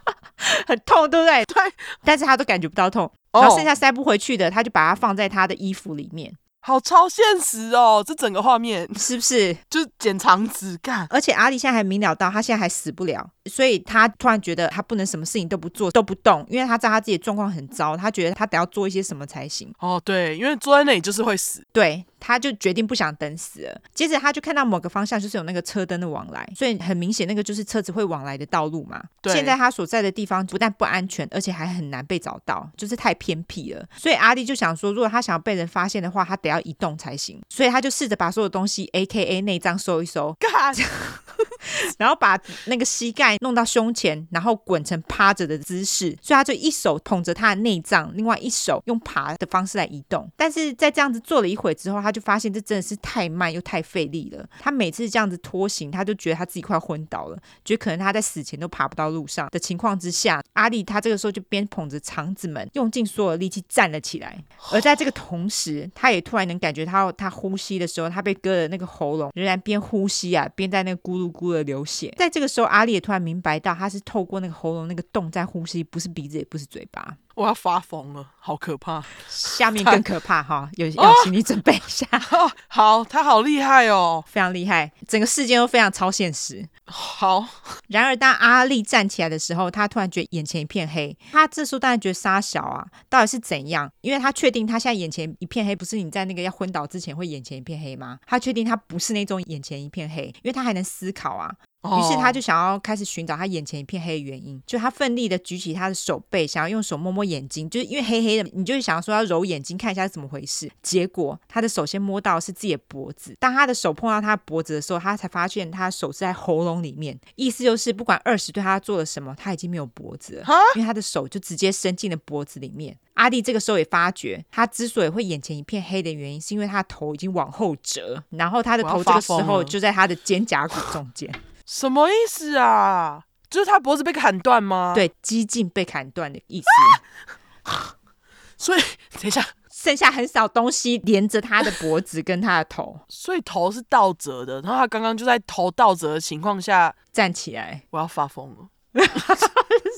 很痛，对不对？对，但是他都感觉不到痛。然后剩下塞不回去的，他就把它放在他的衣服里面。好超现实哦，这整个画面是不是？就是剪肠子干。而且阿里现在还明了到，他现在还死不了，所以他突然觉得他不能什么事情都不做都不动，因为他知道他自己的状况很糟，他觉得他得要做一些什么才行。哦，对，因为坐在那里就是会死。对。他就决定不想等死了。接着他就看到某个方向就是有那个车灯的往来，所以很明显那个就是车子会往来的道路嘛。对。现在他所在的地方不但不安全，而且还很难被找到，就是太偏僻了。所以阿力就想说，如果他想要被人发现的话，他得要移动才行。所以他就试着把所有东西，AKA 内脏收一收。干。然后把那个膝盖弄到胸前，然后滚成趴着的姿势，所以他就一手捧着他的内脏，另外一手用爬的方式来移动。但是在这样子做了一会之后，他他就发现这真的是太慢又太费力了。他每次这样子拖行，他就觉得他自己快昏倒了，觉得可能他在死前都爬不到路上的情况之下，阿力他这个时候就边捧着肠子们，用尽所有的力气站了起来。而在这个同时，他也突然能感觉他他呼吸的时候，他被割的那个喉咙仍然边呼吸啊，边在那个咕噜咕噜的流血。在这个时候，阿力也突然明白到，他是透过那个喉咙那个洞在呼吸，不是鼻子，也不是嘴巴。我要发疯了，好可怕！下面更可怕哈，有要心理准备一下。哦、好，他好厉害哦，非常厉害，整个事件都非常超现实。好，然而当阿力站起来的时候，他突然觉得眼前一片黑。他这时候当然觉得沙小啊，到底是怎样？因为他确定他现在眼前一片黑，不是你在那个要昏倒之前会眼前一片黑吗？他确定他不是那种眼前一片黑，因为他还能思考啊。于是他就想要开始寻找他眼前一片黑的原因，就他奋力的举起他的手背，想要用手摸摸眼睛，就是因为黑黑的，你就是想要说要揉眼睛看一下是怎么回事。结果他的手先摸到是自己的脖子，当他的手碰到他的脖子的时候，他才发现他的手是在喉咙里面，意思就是不管二十对他做了什么，他已经没有脖子了，因为他的手就直接伸进了脖子里面。阿弟这个时候也发觉，他之所以会眼前一片黑的原因，是因为他的头已经往后折，然后他的头这个时候就在他的肩胛骨中间。什么意思啊？就是他脖子被砍断吗？对，激进被砍断的意思。啊、所以等一下，剩下很少东西连着他的脖子跟他的头，所以头是倒折的。然后他刚刚就在头倒折的情况下站起来，我要发疯了，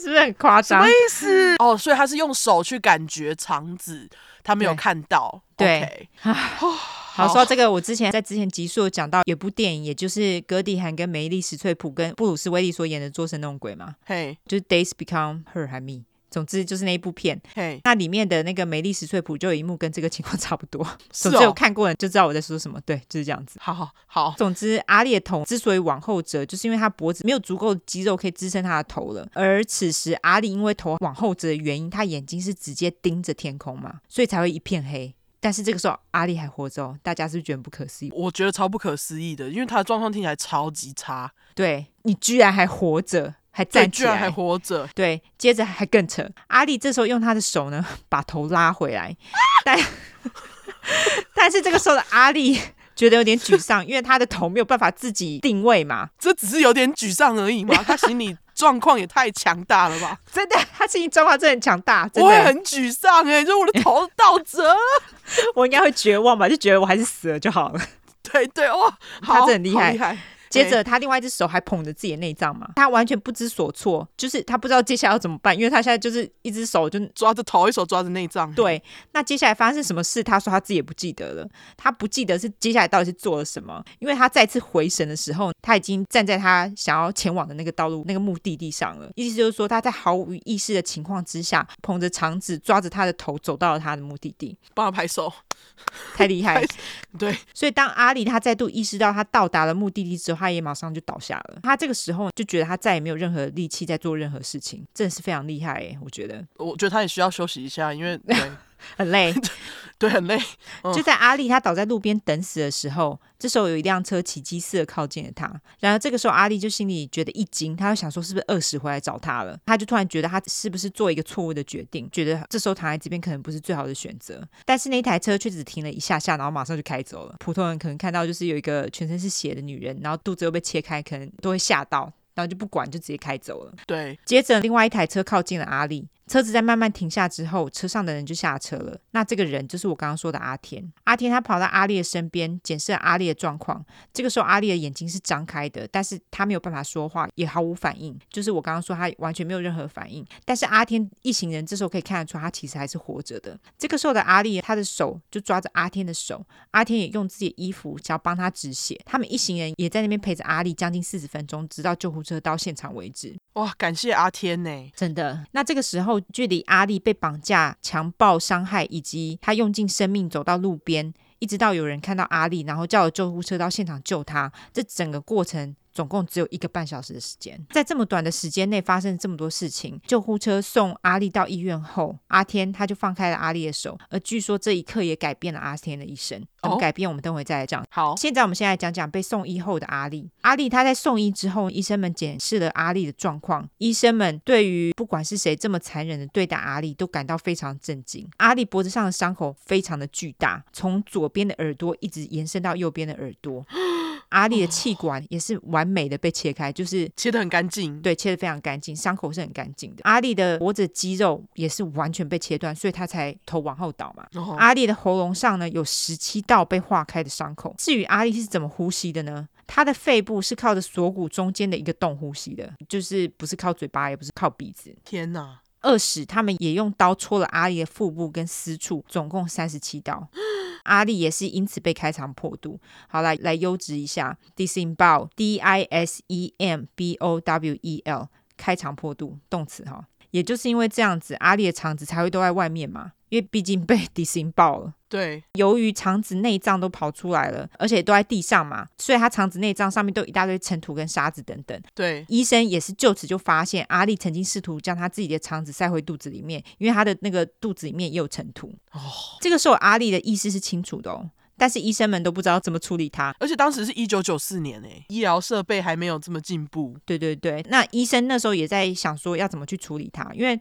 是不是很夸张？什么意思？哦，所以他是用手去感觉肠子，他没有看到。对。Okay 好，说到这个，我之前在之前集数有讲到有部电影，也就是格迪韩跟梅丽史翠普跟布鲁斯威利所演的《做神弄鬼》嘛，嘿，就是 Days Become Her 还 Me，总之就是那一部片，嘿，那里面的那个梅丽史翠普就有一幕跟这个情况差不多，是哦，总之有看过人就知道我在说什么，对，就是这样子。好好好，总之阿力的头之所以往后折，就是因为他脖子没有足够的肌肉可以支撑他的头了，而此时阿力因为头往后折的原因，他眼睛是直接盯着天空嘛，所以才会一片黑。但是这个时候阿力还活着哦，大家是不是觉得不可思议？我觉得超不可思议的，因为他的状况听起来超级差。对，你居然还活着，还站起来，居然还活着。对，接着还更扯，阿力这时候用他的手呢，把头拉回来，但 但是这个时候的阿力觉得有点沮丧，因为他的头没有办法自己定位嘛。这只是有点沮丧而已嘛，他心里。状况也太强大了吧！真的，他心理状况真的很强大，真的。我会很沮丧哎，就是我的头倒折了，我应该会绝望吧？就觉得我还是死了就好了。对对哇，他真的很厉害。接着，他另外一只手还捧着自己的内脏嘛，他完全不知所措，就是他不知道接下来要怎么办，因为他现在就是一只手就抓着头，一手抓着内脏。对，那接下来发生什么事？他说他自己也不记得了，他不记得是接下来到底是做了什么，因为他再次回神的时候，他已经站在他想要前往的那个道路、那个目的地上了。意思就是说，他在毫无意识的情况之下，捧着肠子，抓着他的头，走到了他的目的地。帮他拍手。太厉害，对，所以当阿里他再度意识到他到达了目的地之后，他也马上就倒下了。他这个时候就觉得他再也没有任何力气在做任何事情，真的是非常厉害哎，我觉得。我觉得他也需要休息一下，因为对。很累，对，很累。嗯、就在阿丽她倒在路边等死的时候，这时候有一辆车奇迹似的靠近了她。然而这个时候，阿丽就心里觉得一惊，她就想说是不是饿死回来找她了？她就突然觉得她是不是做一个错误的决定，觉得这时候躺在这边可能不是最好的选择。但是那一台车却只停了一下下，然后马上就开走了。普通人可能看到就是有一个全身是血的女人，然后肚子又被切开，可能都会吓到，然后就不管，就直接开走了。对，接着另外一台车靠近了阿力。车子在慢慢停下之后，车上的人就下车了。那这个人就是我刚刚说的阿天。阿天他跑到阿力的身边，检视阿力的状况。这个时候，阿力的眼睛是张开的，但是他没有办法说话，也毫无反应。就是我刚刚说他完全没有任何反应。但是阿天一行人这时候可以看得出，他其实还是活着的。这个时候的阿力，他的手就抓着阿天的手，阿天也用自己的衣服想要帮他止血。他们一行人也在那边陪着阿力将近四十分钟，直到救护车到现场为止。哇，感谢阿天呢，真的。那这个时候，距离阿力被绑架、强暴、伤害，以及他用尽生命走到路边，一直到有人看到阿力，然后叫了救护车到现场救他，这整个过程。总共只有一个半小时的时间，在这么短的时间内发生这么多事情。救护车送阿力到医院后，阿天他就放开了阿力的手，而据说这一刻也改变了阿天的一生。怎么改变？我们等会再来讲。好，现在我们先来讲讲被送医后的阿丽。阿丽她在送医之后，医生们检视了阿丽的状况。医生们对于不管是谁这么残忍的对待阿丽，都感到非常震惊。阿丽脖子上的伤口非常的巨大，从左边的耳朵一直延伸到右边的耳朵。阿丽的气管也是完美的被切开，就是切得很干净，对，切得非常干净，伤口是很干净的。阿丽的脖子肌肉也是完全被切断，所以她才头往后倒嘛。哦、阿丽的喉咙上呢，有十七道被划开的伤口。至于阿力是怎么呼吸的呢？他的肺部是靠着锁骨中间的一个洞呼吸的，就是不是靠嘴巴，也不是靠鼻子。天哪！二使他们也用刀戳了阿力的腹部跟私处，总共三十七刀。阿力也是因此被开肠破肚。好，来来优质一下，disembowel，D I S E M B O W E L，开肠破肚，动词哈。也就是因为这样子，阿力的肠子才会都在外面嘛。因为毕竟被 disembowel 了，对，由于肠子内脏都跑出来了，而且都在地上嘛，所以他肠子内脏上面都有一大堆尘土跟沙子等等。对，医生也是就此就发现阿丽曾经试图将他自己的肠子塞回肚子里面，因为他的那个肚子里面也有尘土。哦，这个时候阿丽的意识是清楚的哦。但是医生们都不知道怎么处理他，而且当时是一九九四年诶，医疗设备还没有这么进步。对对对，那医生那时候也在想说要怎么去处理他，因为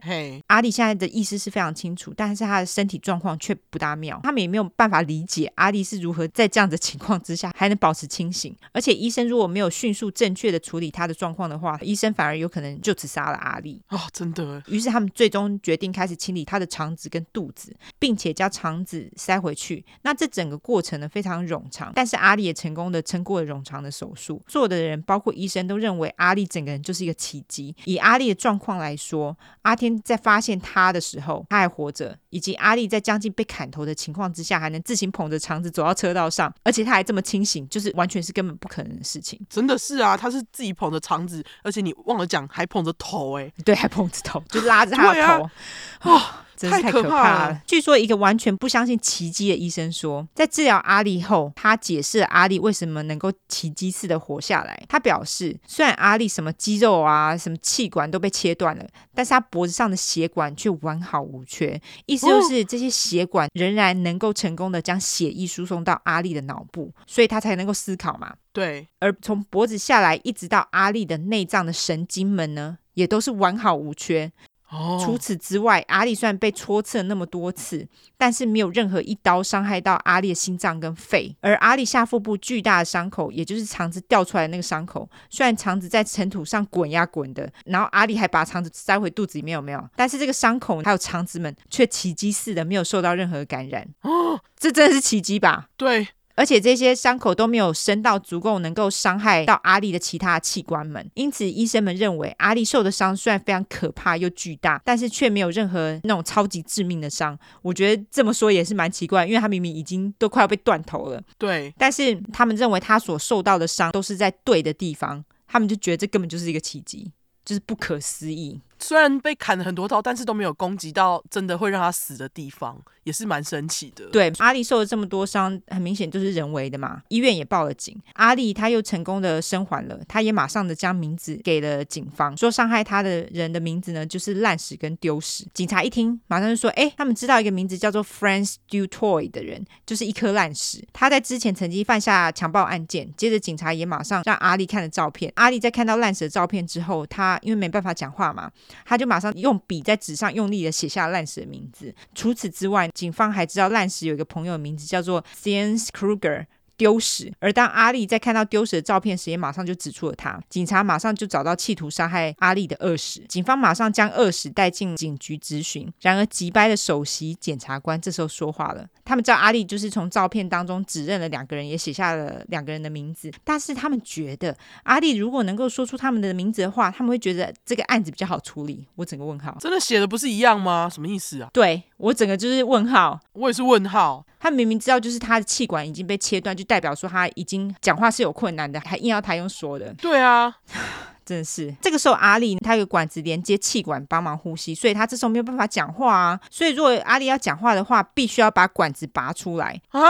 阿丽现在的意识是非常清楚，但是他的身体状况却不大妙，他们也没有办法理解阿丽是如何在这样的情况之下还能保持清醒。而且医生如果没有迅速正确的处理他的状况的话，医生反而有可能就此杀了阿丽。哦，真的。于是他们最终决定开始清理他的肠子跟肚子，并且将肠子塞回去。那这整个过程。可能非常冗长，但是阿丽也成功的撑过了冗长的手术。做的人，包括医生，都认为阿丽整个人就是一个奇迹。以阿丽的状况来说，阿天在发现他的时候，他还活着，以及阿丽在将近被砍头的情况之下，还能自行捧着肠子走到车道上，而且他还这么清醒，就是完全是根本不可能的事情。真的是啊，他是自己捧着肠子，而且你忘了讲，还捧着头，哎，对，还捧着头，就拉着他的头，啊。哦真是太可怕了！据说一个完全不相信奇迹的医生说，在治疗阿丽后，他解释了阿丽为什么能够奇迹似的活下来。他表示，虽然阿丽什么肌肉啊、什么气管都被切断了，但是他脖子上的血管却完好无缺。意思就是这些血管仍然能够成功的将血液输送到阿丽的脑部，所以他才能够思考嘛。对。而从脖子下来一直到阿丽的内脏的神经们呢，也都是完好无缺。除此之外，阿力虽然被戳刺了那么多次，但是没有任何一刀伤害到阿力的心脏跟肺。而阿力下腹部巨大的伤口，也就是肠子掉出来的那个伤口，虽然肠子在尘土上滚呀滚的，然后阿力还把肠子塞回肚子里面，有没有？但是这个伤口还有肠子们却奇迹似的没有受到任何感染。哦，这真的是奇迹吧？对。而且这些伤口都没有深到足够能够伤害到阿丽的其他器官们，因此医生们认为阿丽受的伤虽然非常可怕又巨大，但是却没有任何那种超级致命的伤。我觉得这么说也是蛮奇怪，因为他明明已经都快要被断头了。对，但是他们认为他所受到的伤都是在对的地方，他们就觉得这根本就是一个奇迹，就是不可思议。虽然被砍了很多刀，但是都没有攻击到真的会让他死的地方。也是蛮神奇的。对，阿丽受了这么多伤，很明显就是人为的嘛。医院也报了警，阿丽他又成功的生还了，他也马上的将名字给了警方，说伤害他的人的名字呢就是烂屎跟丢屎。警察一听，马上就说，哎，他们知道一个名字叫做 Franz Du Toit 的人，就是一颗烂屎。他在之前曾经犯下强暴案件。接着警察也马上让阿丽看了照片。阿丽在看到烂屎的照片之后，他因为没办法讲话嘛，他就马上用笔在纸上用力的写下烂石的名字。除此之外，警方还知道烂石有一个朋友的名字叫做 Jens Kruger。丢失！而当阿丽在看到丢失的照片时，也马上就指出了他。警察马上就找到企图杀害阿丽的恶使，警方马上将恶使带进警局质询。然而，急掰的首席检察官这时候说话了。他们知道阿丽就是从照片当中指认了两个人，也写下了两个人的名字。但是他们觉得阿丽如果能够说出他们的名字的话，他们会觉得这个案子比较好处理。我整个问号，真的写的不是一样吗？什么意思啊？对，我整个就是问号，我也是问号。他明明知道就是他的气管已经被切断，就代表说他已经讲话是有困难的，还硬要他用说的。对啊，真的是。这个时候阿丽他有管子连接气管帮忙呼吸，所以他这时候没有办法讲话啊。所以如果阿丽要讲话的话，必须要把管子拔出来啊。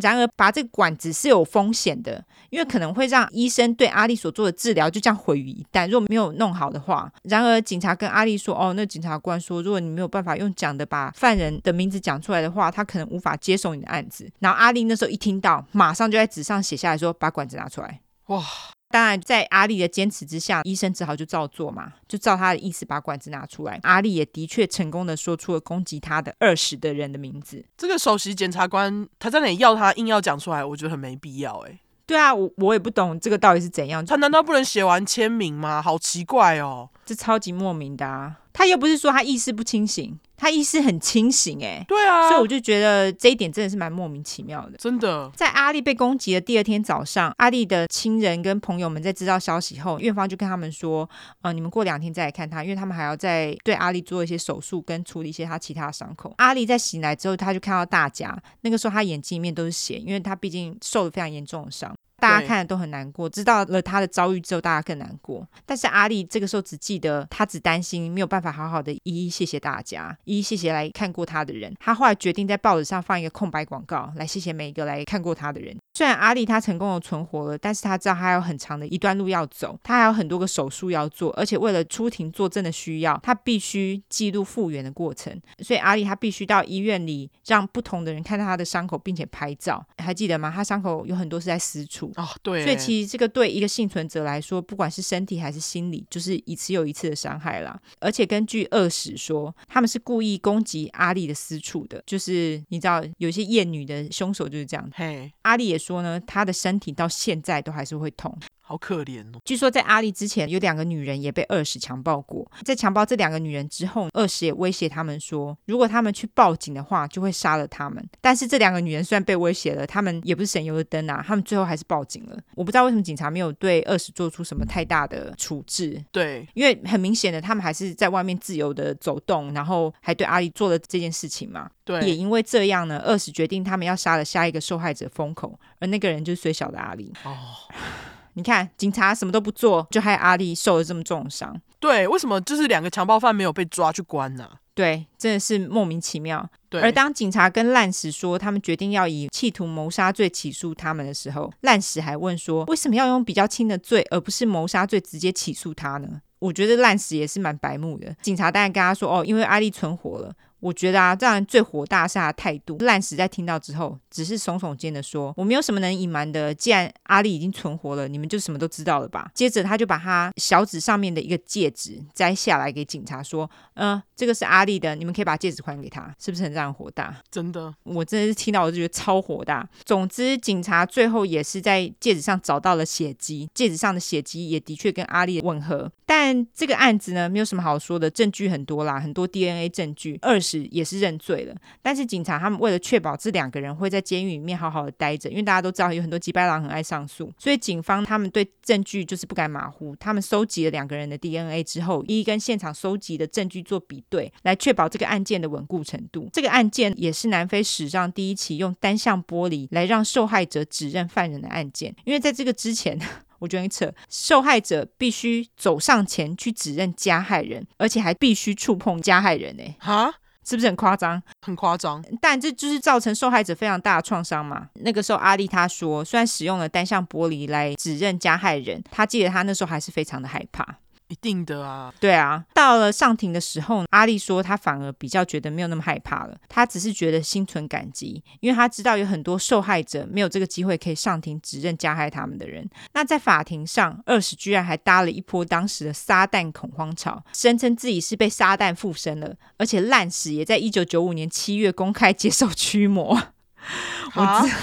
然而，拔这个管子是有风险的，因为可能会让医生对阿丽所做的治疗就这样毁于一旦。如果没有弄好的话，然而警察跟阿丽说：“哦，那警察官说，如果你没有办法用讲的把犯人的名字讲出来的话，他可能无法接手你的案子。”然后阿丽那时候一听到，马上就在纸上写下来说：“把管子拿出来。”哇！当然，在阿丽的坚持之下，医生只好就照做嘛，就照他的意思把管子拿出来。阿丽也的确成功的说出了攻击他的二十的人的名字。这个首席检察官他在那里要他硬要讲出来，我觉得很没必要哎。对啊，我我也不懂这个到底是怎样。他难道不能写完签名吗？好奇怪哦，这超级莫名的啊！他又不是说他意识不清醒。他意识很清醒，哎，对啊，所以我就觉得这一点真的是蛮莫名其妙的。真的，在阿丽被攻击的第二天早上，阿丽的亲人跟朋友们在知道消息后，院方就跟他们说，呃，你们过两天再来看他，因为他们还要再对阿丽做一些手术跟处理一些他其他的伤口。阿丽在醒来之后，他就看到大家，那个时候他眼睛里面都是血，因为他毕竟受了非常严重的伤。大家看了都很难过，知道了他的遭遇之后，大家更难过。但是阿丽这个时候只记得，他只担心没有办法好好的一一谢谢大家，一一谢谢来看过他的人。他后来决定在报纸上放一个空白广告，来谢谢每一个来看过他的人。虽然阿丽她成功的存活了，但是她知道他还有很长的一段路要走，她还有很多个手术要做，而且为了出庭作证的需要，她必须记录复原的过程。所以阿丽她必须到医院里，让不同的人看到她的伤口，并且拍照。还记得吗？她伤口有很多是在私处哦，对。所以其实这个对一个幸存者来说，不管是身体还是心理，就是一次又一次的伤害啦。而且根据恶史说，他们是故意攻击阿丽的私处的，就是你知道，有些厌女的凶手就是这样。嘿，阿丽也说。呢，她的身体到现在都还是会痛。好可怜哦！据说在阿丽之前，有两个女人也被二十强暴过。在强暴这两个女人之后，二十也威胁他们说，如果他们去报警的话，就会杀了他们。但是这两个女人虽然被威胁了，他们也不是省油的灯啊，他们最后还是报警了。我不知道为什么警察没有对二十做出什么太大的处置。对，因为很明显的，他们还是在外面自由的走动，然后还对阿丽做了这件事情嘛。对，也因为这样呢，二十决定他们要杀了下一个受害者风口，而那个人就是最小的阿丽。哦。你看，警察什么都不做，就害阿丽受了这么重伤。对，为什么就是两个强暴犯没有被抓去关呢？对，真的是莫名其妙。对。而当警察跟烂石说他们决定要以企图谋杀罪起诉他们的时候，烂石还问说，为什么要用比较轻的罪，而不是谋杀罪直接起诉他呢？我觉得烂石也是蛮白目的。警察当然跟他说，哦，因为阿丽存活了。我觉得啊，这样最火大是他的态度。烂死在听到之后，只是耸耸肩的说：“我没有什么能隐瞒的，既然阿丽已经存活了，你们就什么都知道了吧？”接着他就把他小指上面的一个戒指摘下来给警察说：“嗯、呃，这个是阿丽的，你们可以把戒指还给他。”是不是很让人火大？真的，我真的是听到我就觉得超火大。总之，警察最后也是在戒指上找到了血迹，戒指上的血迹也的确跟阿丽吻合。但这个案子呢，没有什么好说的，证据很多啦，很多 DNA 证据。二是也是认罪了，但是警察他们为了确保这两个人会在监狱里面好好的待着，因为大家都知道有很多机掰郎很爱上诉，所以警方他们对证据就是不敢马虎。他们收集了两个人的 DNA 之后，一一跟现场收集的证据做比对，来确保这个案件的稳固程度。这个案件也是南非史上第一起用单向玻璃来让受害者指认犯人的案件，因为在这个之前。我觉得很扯，受害者必须走上前去指认加害人，而且还必须触碰加害人呢。哈，是不是很夸张？很夸张。但这就是造成受害者非常大的创伤嘛。那个时候，阿丽她说，虽然使用了单向玻璃来指认加害人，她记得她那时候还是非常的害怕。一定的啊，对啊，到了上庭的时候，阿丽说她反而比较觉得没有那么害怕了，她只是觉得心存感激，因为她知道有很多受害者没有这个机会可以上庭指认加害他们的人。那在法庭上，恶石居然还搭了一波当时的撒旦恐慌潮，声称自己是被撒旦附身了，而且烂史也在一九九五年七月公开接受驱魔。啊我知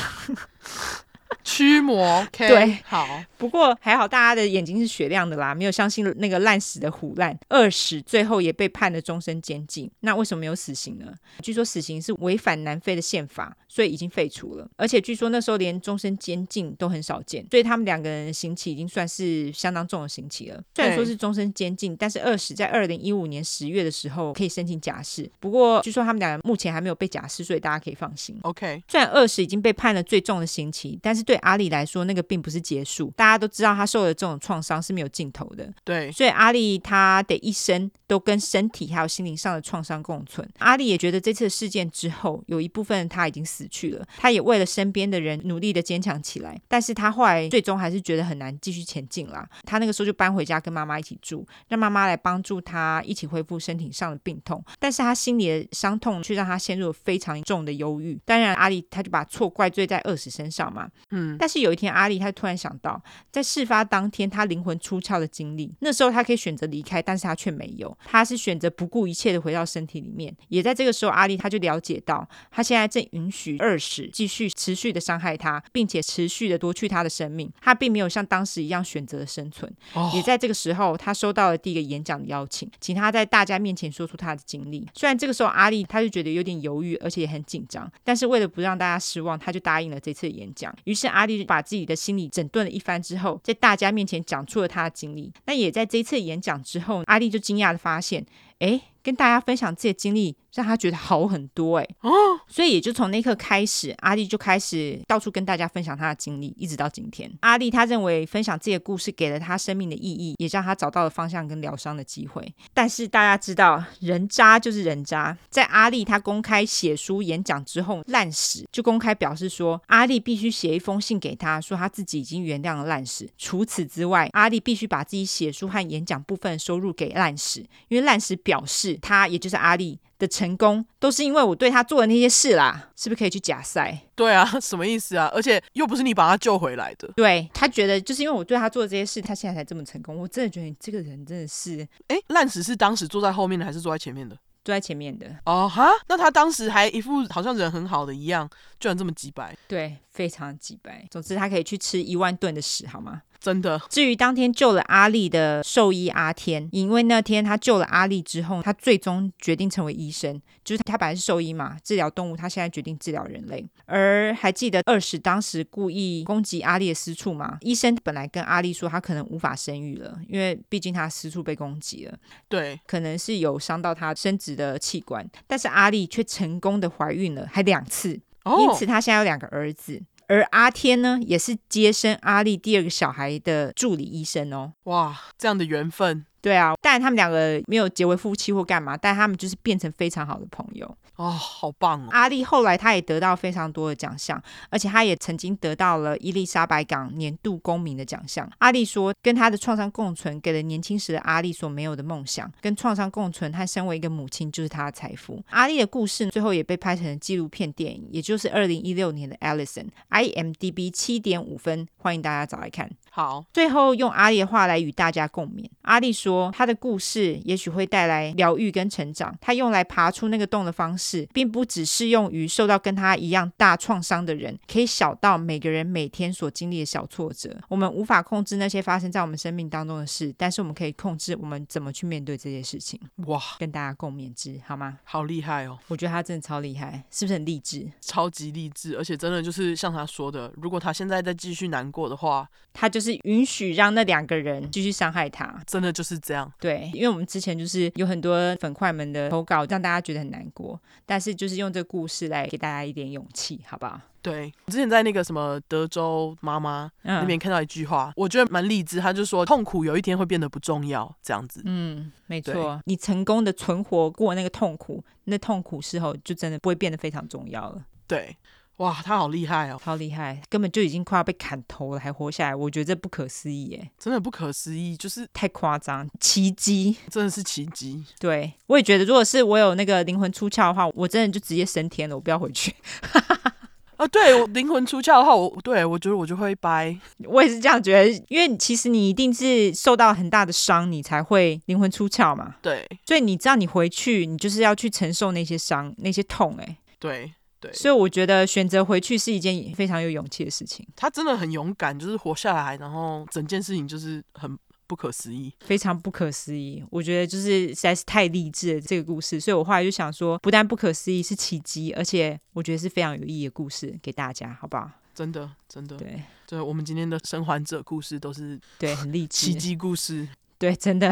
驱魔，okay, 对，好。不过还好，大家的眼睛是雪亮的啦，没有相信那个烂死的虎烂。恶石最后也被判了终身监禁。那为什么没有死刑呢？据说死刑是违反南非的宪法，所以已经废除了。而且据说那时候连终身监禁都很少见，所以他们两个人的刑期已经算是相当重的刑期了。虽然说是终身监禁，但是恶石在二零一五年十月的时候可以申请假释。不过据说他们两个目前还没有被假释，所以大家可以放心。OK，虽然恶石已经被判了最重的刑期，但是对对阿丽来说，那个并不是结束。大家都知道，他受的这种创伤是没有尽头的。对，所以阿丽他的一生都跟身体还有心灵上的创伤共存。阿丽也觉得这次事件之后，有一部分他已经死去了。他也为了身边的人努力的坚强起来，但是他后来最终还是觉得很难继续前进啦。他那个时候就搬回家跟妈妈一起住，让妈妈来帮助他一起恢复身体上的病痛。但是他心里的伤痛却让他陷入了非常重的忧郁。当然，阿丽他就把错怪罪在饿死身上嘛。嗯，但是有一天，阿丽她突然想到，在事发当天她灵魂出窍的经历，那时候她可以选择离开，但是她却没有，她是选择不顾一切的回到身体里面。也在这个时候，阿丽她就了解到，她现在正允许二使继续持续的伤害她，并且持续的夺去她的生命。她并没有像当时一样选择了生存。哦，也在这个时候，她收到了第一个演讲的邀请，请她在大家面前说出她的经历。虽然这个时候阿丽她就觉得有点犹豫，而且也很紧张，但是为了不让大家失望，她就答应了这次演讲。于是阿丽把自己的心理整顿了一番之后，在大家面前讲出了他的经历。那也在这次演讲之后，阿丽就惊讶的发现，哎。跟大家分享自己的经历，让他觉得好很多哎，哦，所以也就从那刻开始，阿丽就开始到处跟大家分享他的经历，一直到今天。阿丽他认为分享自己的故事给了他生命的意义，也让他找到了方向跟疗伤的机会。但是大家知道，人渣就是人渣，在阿丽他公开写书演讲之后，烂使就公开表示说，阿丽必须写一封信给他，说他自己已经原谅了烂使。除此之外，阿丽必须把自己写书和演讲部分收入给烂使，因为烂使表示。他也就是阿丽的成功，都是因为我对他做的那些事啦，是不是可以去假赛？对啊，什么意思啊？而且又不是你把他救回来的。对，他觉得就是因为我对他做的这些事，他现在才这么成功。我真的觉得你这个人真的是……哎，烂屎是当时坐在后面的，还是坐在前面的？坐在前面的。哦哈，那他当时还一副好像人很好的一样，居然这么几百。对，非常几百。总之，他可以去吃一万顿的屎，好吗？真的。至于当天救了阿丽的兽医阿天，因为那天他救了阿丽之后，他最终决定成为医生。就是他本来是兽医嘛，治疗动物，他现在决定治疗人类。而还记得二十当时故意攻击阿丽的私处吗？医生本来跟阿丽说，他可能无法生育了，因为毕竟他私处被攻击了。对，可能是有伤到他生殖的器官，但是阿丽却成功的怀孕了，还两次。哦，因此他现在有两个儿子。而阿天呢，也是接生阿丽第二个小孩的助理医生哦。哇，这样的缘分。对啊，但他们两个没有结为夫妻或干嘛，但他们就是变成非常好的朋友。哦，好棒哦！阿丽后来她也得到非常多的奖项，而且她也曾经得到了伊丽莎白港年度公民的奖项。阿丽说，跟她的创伤共存，给了年轻时的阿丽所没有的梦想。跟创伤共存和身为一个母亲，就是她的财富。阿丽的故事最后也被拍成了纪录片电影，也就是二零一六年的《Allison》，IMDB 七点五分，欢迎大家找来看。好，最后用阿丽的话来与大家共勉。阿丽说，她的故事也许会带来疗愈跟成长。他用来爬出那个洞的方式，并不只适用于受到跟他一样大创伤的人，可以小到每个人每天所经历的小挫折。我们无法控制那些发生在我们生命当中的事，但是我们可以控制我们怎么去面对这些事情。哇，跟大家共勉之，好吗？好厉害哦！我觉得他真的超厉害，是不是很励志？超级励志，而且真的就是像他说的，如果他现在再继续难过的话，他就是允许让那两个人继续伤害他，真的就是这样。对，因为我们之前就是有很多粉块们的投稿，让大家觉得很难过，但是就是用这个故事来给大家一点勇气，好不好？对，我之前在那个什么德州妈妈那边看到一句话，嗯、我觉得蛮励志。他就说，痛苦有一天会变得不重要，这样子。嗯，没错。你成功的存活过那个痛苦，那痛苦事后就真的不会变得非常重要了。对。哇，他好厉害哦！好厉害，根本就已经快要被砍头了，还活下来，我觉得这不可思议耶！真的不可思议，就是太夸张，奇迹，真的是奇迹。对，我也觉得，如果是我有那个灵魂出窍的话，我真的就直接升天了，我不要回去。啊，对，我灵魂出窍的话，我对我觉得我就会掰。我也是这样觉得，因为其实你一定是受到很大的伤，你才会灵魂出窍嘛。对，所以你知道，你回去，你就是要去承受那些伤、那些痛，哎，对。对，所以我觉得选择回去是一件非常有勇气的事情。他真的很勇敢，就是活下来，然后整件事情就是很不可思议，非常不可思议。我觉得就是实在是太励志了这个故事，所以我后来就想说，不但不可思议，是奇迹，而且我觉得是非常有意义的故事，给大家，好不好？真的，真的，对，对，我们今天的生还者故事都是 对很励志奇迹故事，对，真的。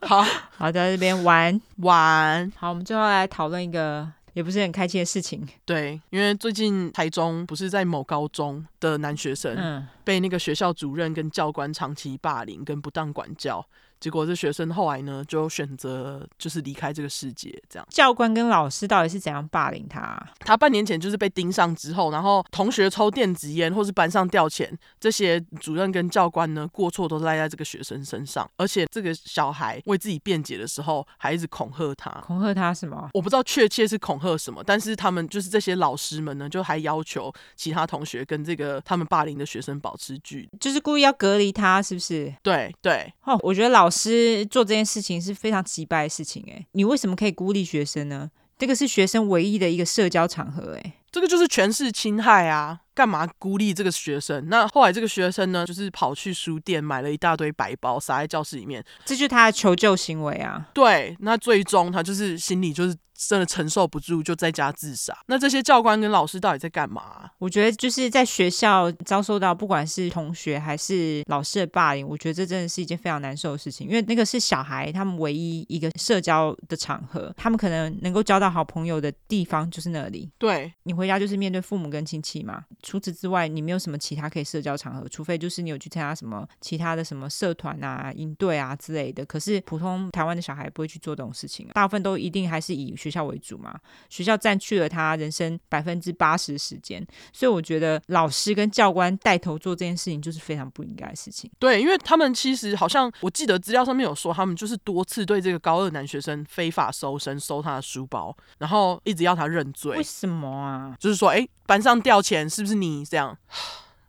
好 好，在这边玩玩，好，我们最后来讨论一个。也不是很开心的事情。对，因为最近台中不是在某高中的男学生，嗯，被那个学校主任跟教官长期霸凌跟不当管教。结果这学生后来呢，就选择就是离开这个世界。这样，教官跟老师到底是怎样霸凌他？他半年前就是被盯上之后，然后同学抽电子烟或是班上掉钱，这些主任跟教官呢，过错都赖在这个学生身上。而且这个小孩为自己辩解的时候，还一直恐吓他。恐吓他什么？我不知道确切是恐吓什么，但是他们就是这些老师们呢，就还要求其他同学跟这个他们霸凌的学生保持距离，就是故意要隔离他，是不是？对对。哦，我觉得老师做这件事情是非常奇怪的事情，哎，你为什么可以孤立学生呢？这个是学生唯一的一个社交场合，哎，这个就是权势侵害啊！干嘛孤立这个学生？那后来这个学生呢，就是跑去书店买了一大堆白包，撒在教室里面，这就是他的求救行为啊！对，那最终他就是心里就是。真的承受不住，就在家自杀。那这些教官跟老师到底在干嘛？我觉得就是在学校遭受到不管是同学还是老师的霸凌，我觉得这真的是一件非常难受的事情。因为那个是小孩他们唯一一个社交的场合，他们可能能够交到好朋友的地方就是那里。对，你回家就是面对父母跟亲戚嘛。除此之外，你没有什么其他可以社交场合，除非就是你有去参加什么其他的什么社团啊、营队啊之类的。可是普通台湾的小孩不会去做这种事情，啊大部分都一定还是以学校为主嘛，学校占据了他人生百分之八十的时间，所以我觉得老师跟教官带头做这件事情就是非常不应该的事情。对，因为他们其实好像我记得资料上面有说，他们就是多次对这个高二男学生非法搜身，搜他的书包，然后一直要他认罪。为什么啊？就是说，哎，班上掉钱是不是你这样？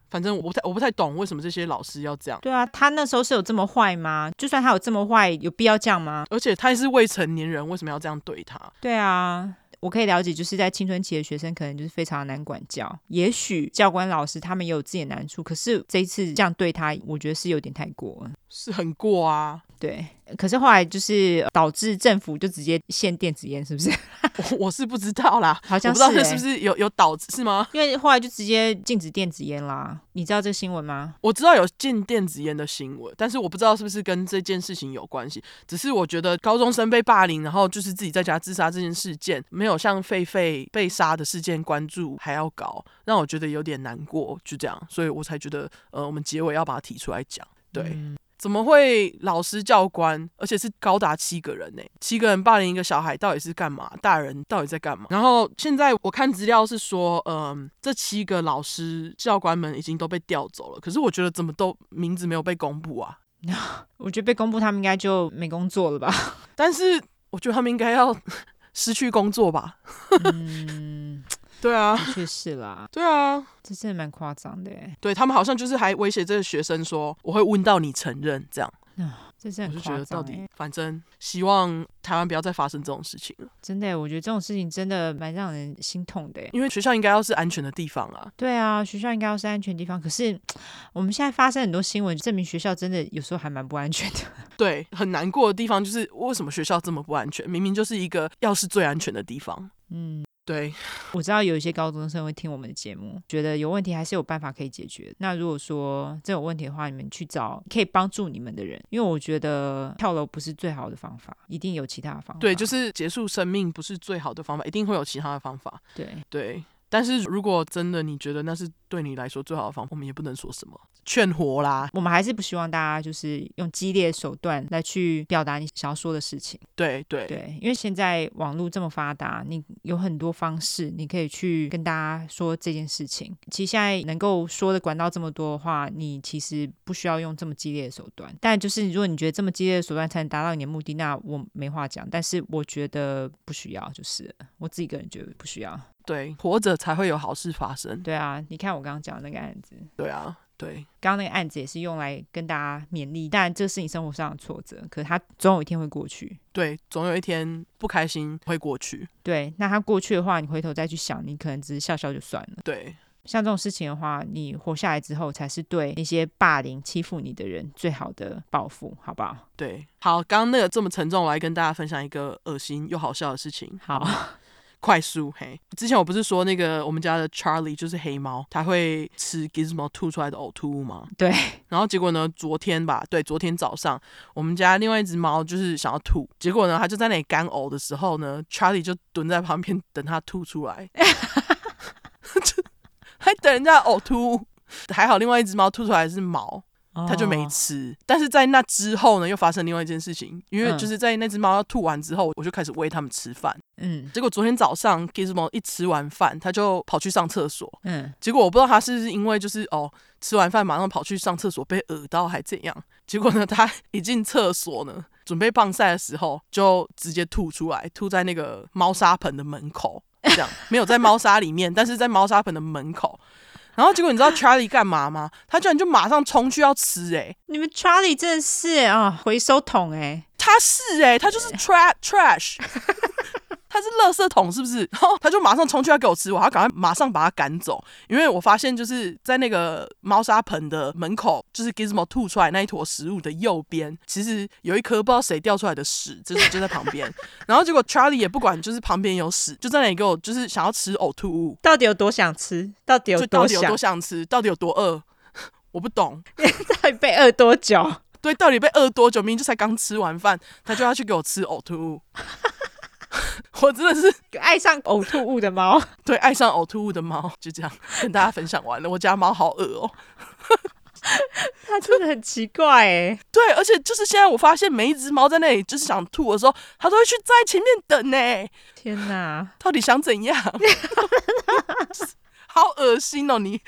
反正我不太我不太懂为什么这些老师要这样。对啊，他那时候是有这么坏吗？就算他有这么坏，有必要这样吗？而且他也是未成年人，为什么要这样对他？对啊。我可以了解，就是在青春期的学生可能就是非常难管教。也许教官老师他们也有自己的难处，可是这一次这样对他，我觉得是有点太过了，是很过啊。对，可是后来就是导致政府就直接限电子烟，是不是？我我是不知道啦，好像不知道是不是有有导致是吗？因为后来就直接禁止电子烟啦。你知道这个新闻吗？我知道有禁电子烟的新闻，但是我不知道是不是跟这件事情有关系。只是我觉得高中生被霸凌，然后就是自己在家自杀这件事件，没有像狒狒被杀的事件关注还要高，让我觉得有点难过。就这样，所以我才觉得，呃，我们结尾要把它提出来讲，对。嗯怎么会老师教官，而且是高达七个人呢？七个人霸凌一个小孩，到底是干嘛？大人到底在干嘛？然后现在我看资料是说，嗯、呃，这七个老师教官们已经都被调走了。可是我觉得怎么都名字没有被公布啊？我觉得被公布，他们应该就没工作了吧？但是我觉得他们应该要 失去工作吧？嗯。对啊，确实啦。对啊，这真的蛮夸张的。对，他们好像就是还威胁这个学生说，我会问到你承认这样。啊，这真的很夸张。我就觉得到底，反正希望台湾不要再发生这种事情了。真的，我觉得这种事情真的蛮让人心痛的。因为学校应该要是安全的地方啊。对啊，学校应该要是安全的地方。可是 我们现在发生很多新闻，证明学校真的有时候还蛮不安全的。对，很难过的地方就是为什么学校这么不安全？明明就是一个要是最安全的地方。嗯。对，我知道有一些高中生会听我们的节目，觉得有问题还是有办法可以解决。那如果说这有问题的话，你们去找可以帮助你们的人，因为我觉得跳楼不是最好的方法，一定有其他的方法。对，就是结束生命不是最好的方法，一定会有其他的方法。对对。但是如果真的你觉得那是对你来说最好的方法，我们也不能说什么劝活啦。我们还是不希望大家就是用激烈的手段来去表达你想要说的事情。对对对，因为现在网络这么发达，你有很多方式你可以去跟大家说这件事情。其实现在能够说的管道这么多的话，你其实不需要用这么激烈的手段。但就是如果你觉得这么激烈的手段才能达到你的目的，那我没话讲。但是我觉得不需要，就是我自己个人觉得不需要。对，活着才会有好事发生。对啊，你看我刚刚讲的那个案子。对啊，对，刚刚那个案子也是用来跟大家勉励，但这是你生活上的挫折，可是它总有一天会过去。对，总有一天不开心会过去。对，那它过去的话，你回头再去想，你可能只是笑笑就算了。对，像这种事情的话，你活下来之后，才是对那些霸凌欺负你的人最好的报复，好不好？对，好，刚刚那个这么沉重，我来跟大家分享一个恶心又好笑的事情。好。快速嘿。之前我不是说那个我们家的 Charlie 就是黑猫，它会吃 Gizmo 吐出来的呕吐物吗？对。然后结果呢，昨天吧，对，昨天早上我们家另外一只猫就是想要吐，结果呢，它就在那里干呕的时候呢，Charlie 就蹲在旁边等它吐出来，还等人家呕吐物。还好另外一只猫吐出来是毛。他就没吃，oh. 但是在那之后呢，又发生另外一件事情，因为就是在那只猫要吐完之后，我就开始喂它们吃饭。嗯，结果昨天早上 Gizmo 一吃完饭，他就跑去上厕所。嗯，结果我不知道他是不是因为就是哦吃完饭马上跑去上厕所被恶到还怎样，结果呢，他一进厕所呢，准备棒赛的时候就直接吐出来，吐在那个猫砂盆的门口，这样没有在猫砂里面，但是在猫砂盆的门口。然后结果你知道 Charlie 干嘛吗？他居然就马上冲去要吃哎、欸！你们 Charlie 真的是啊、哦，回收桶哎、欸！他是哎、欸，他就是 trash trash。他是垃圾桶是不是？然后他就马上冲去要给我吃，我要赶快马上把他赶走，因为我发现就是在那个猫砂盆的门口，就是 Gizmo 吐出来那一坨食物的右边，其实有一颗不知道谁掉出来的屎，就是就在旁边。然后结果 Charlie 也不管，就是旁边有屎，就在那里给我就是想要吃呕吐物。到底有多想吃？到底有多想？到底有多想吃？到底有多饿？我不懂。到底被饿多久？对，到底被饿多久？明明就才刚吃完饭，他就要去给我吃呕吐物。我真的是爱上呕吐物的猫，对，爱上呕吐物的猫，就这样跟大家分享完了。我家猫好恶哦，它真的很奇怪哎。对，而且就是现在我发现每一只猫在那里就是想吐的时候，它都会去在前面等呢。天哪，到底想怎样？好恶心哦你！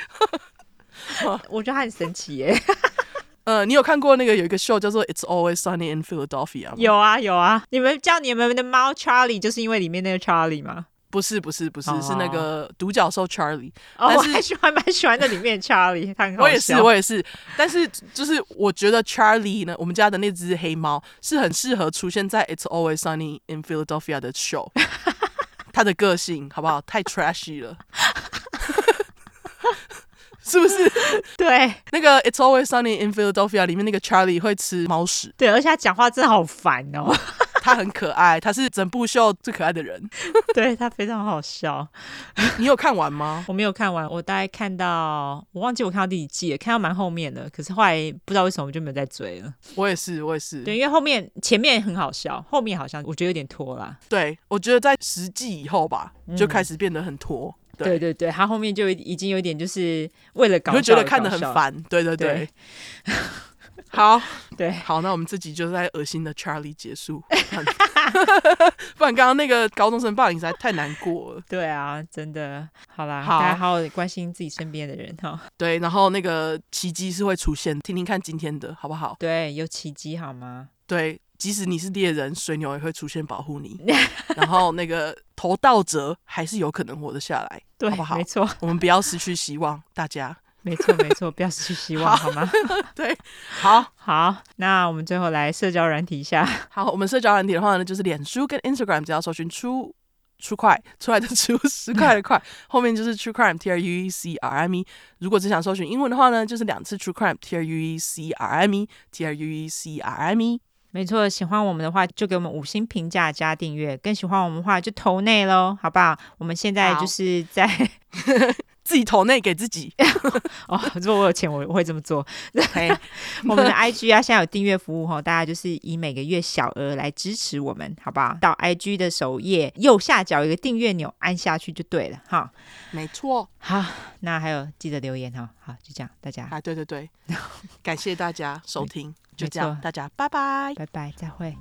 我觉得它很神奇耶。呃，你有看过那个有一个 show 叫做《It's Always Sunny in Philadelphia》吗？有啊有啊，你们叫你们的猫 Charlie，就是因为里面那个 Charlie 吗？不是不是不是，是那个独角兽 Charlie。哦，我还喜欢蛮喜欢那里面 Charlie，他很好。我也是我也是，但是就是我觉得 Charlie 呢，我们家的那只黑猫是很适合出现在《It's Always Sunny in Philadelphia》的 show。它的个性好不好？太 trashy 了。是不是？对，那个《It's Always Sunny in Philadelphia》里面那个 Charlie 会吃猫屎。对，而且他讲话真的好烦哦。他很可爱，他是整部秀最可爱的人。对，他非常好笑。你你有看完吗？我没有看完，我大概看到我忘记我看到第几季了，看到蛮后面的。可是后来不知道为什么我就没有再追了。我也是，我也是。对，因为后面前面很好笑，后面好像我觉得有点拖啦。对，我觉得在十季以后吧，就开始变得很拖。嗯对，对对对，他后面就已经有点就是为了搞笑，就觉得看得很烦。对对对，对 好，对好，那我们这集就在恶心的 Charlie 结束，不然刚刚那个高中生霸凌实在太难过了。对啊，真的，好啦，好大家好好关心自己身边的人哈。对，然后那个奇迹是会出现，听听看今天的好不好？对，有奇迹好吗？对。即使你是猎人，水牛也会出现保护你。然后那个头道者还是有可能活得下来，对，好不好？没错，我们不要失去希望，大家。没错，没错，不要失去希望，好，好吗？对，好 好。那我们最后来社交软体一下。好，我们社交软体的话呢，就是脸书跟 Instagram，只要搜寻出出块出来的出十块的块，后面就是 True Crime T R U E C R M E。如果只想搜寻英文的话呢，就是两次 True Crime T R U E C R M E T R U E C R M E。没错，喜欢我们的话就给我们五星评价加订阅，更喜欢我们的话就投内喽，好不好？我们现在就是在好自己投内给自己 哦。如果我有钱，我会这么做。对，我们的 IG 啊，现在有订阅服务哈，大家就是以每个月小额来支持我们，好不好？到 IG 的首页右下角有一个订阅钮，按下去就对了哈。没错。好，那还有记得留言哈。好，就这样，大家。啊，对对对，感谢大家收听。就这样，大家拜拜，拜拜，再会。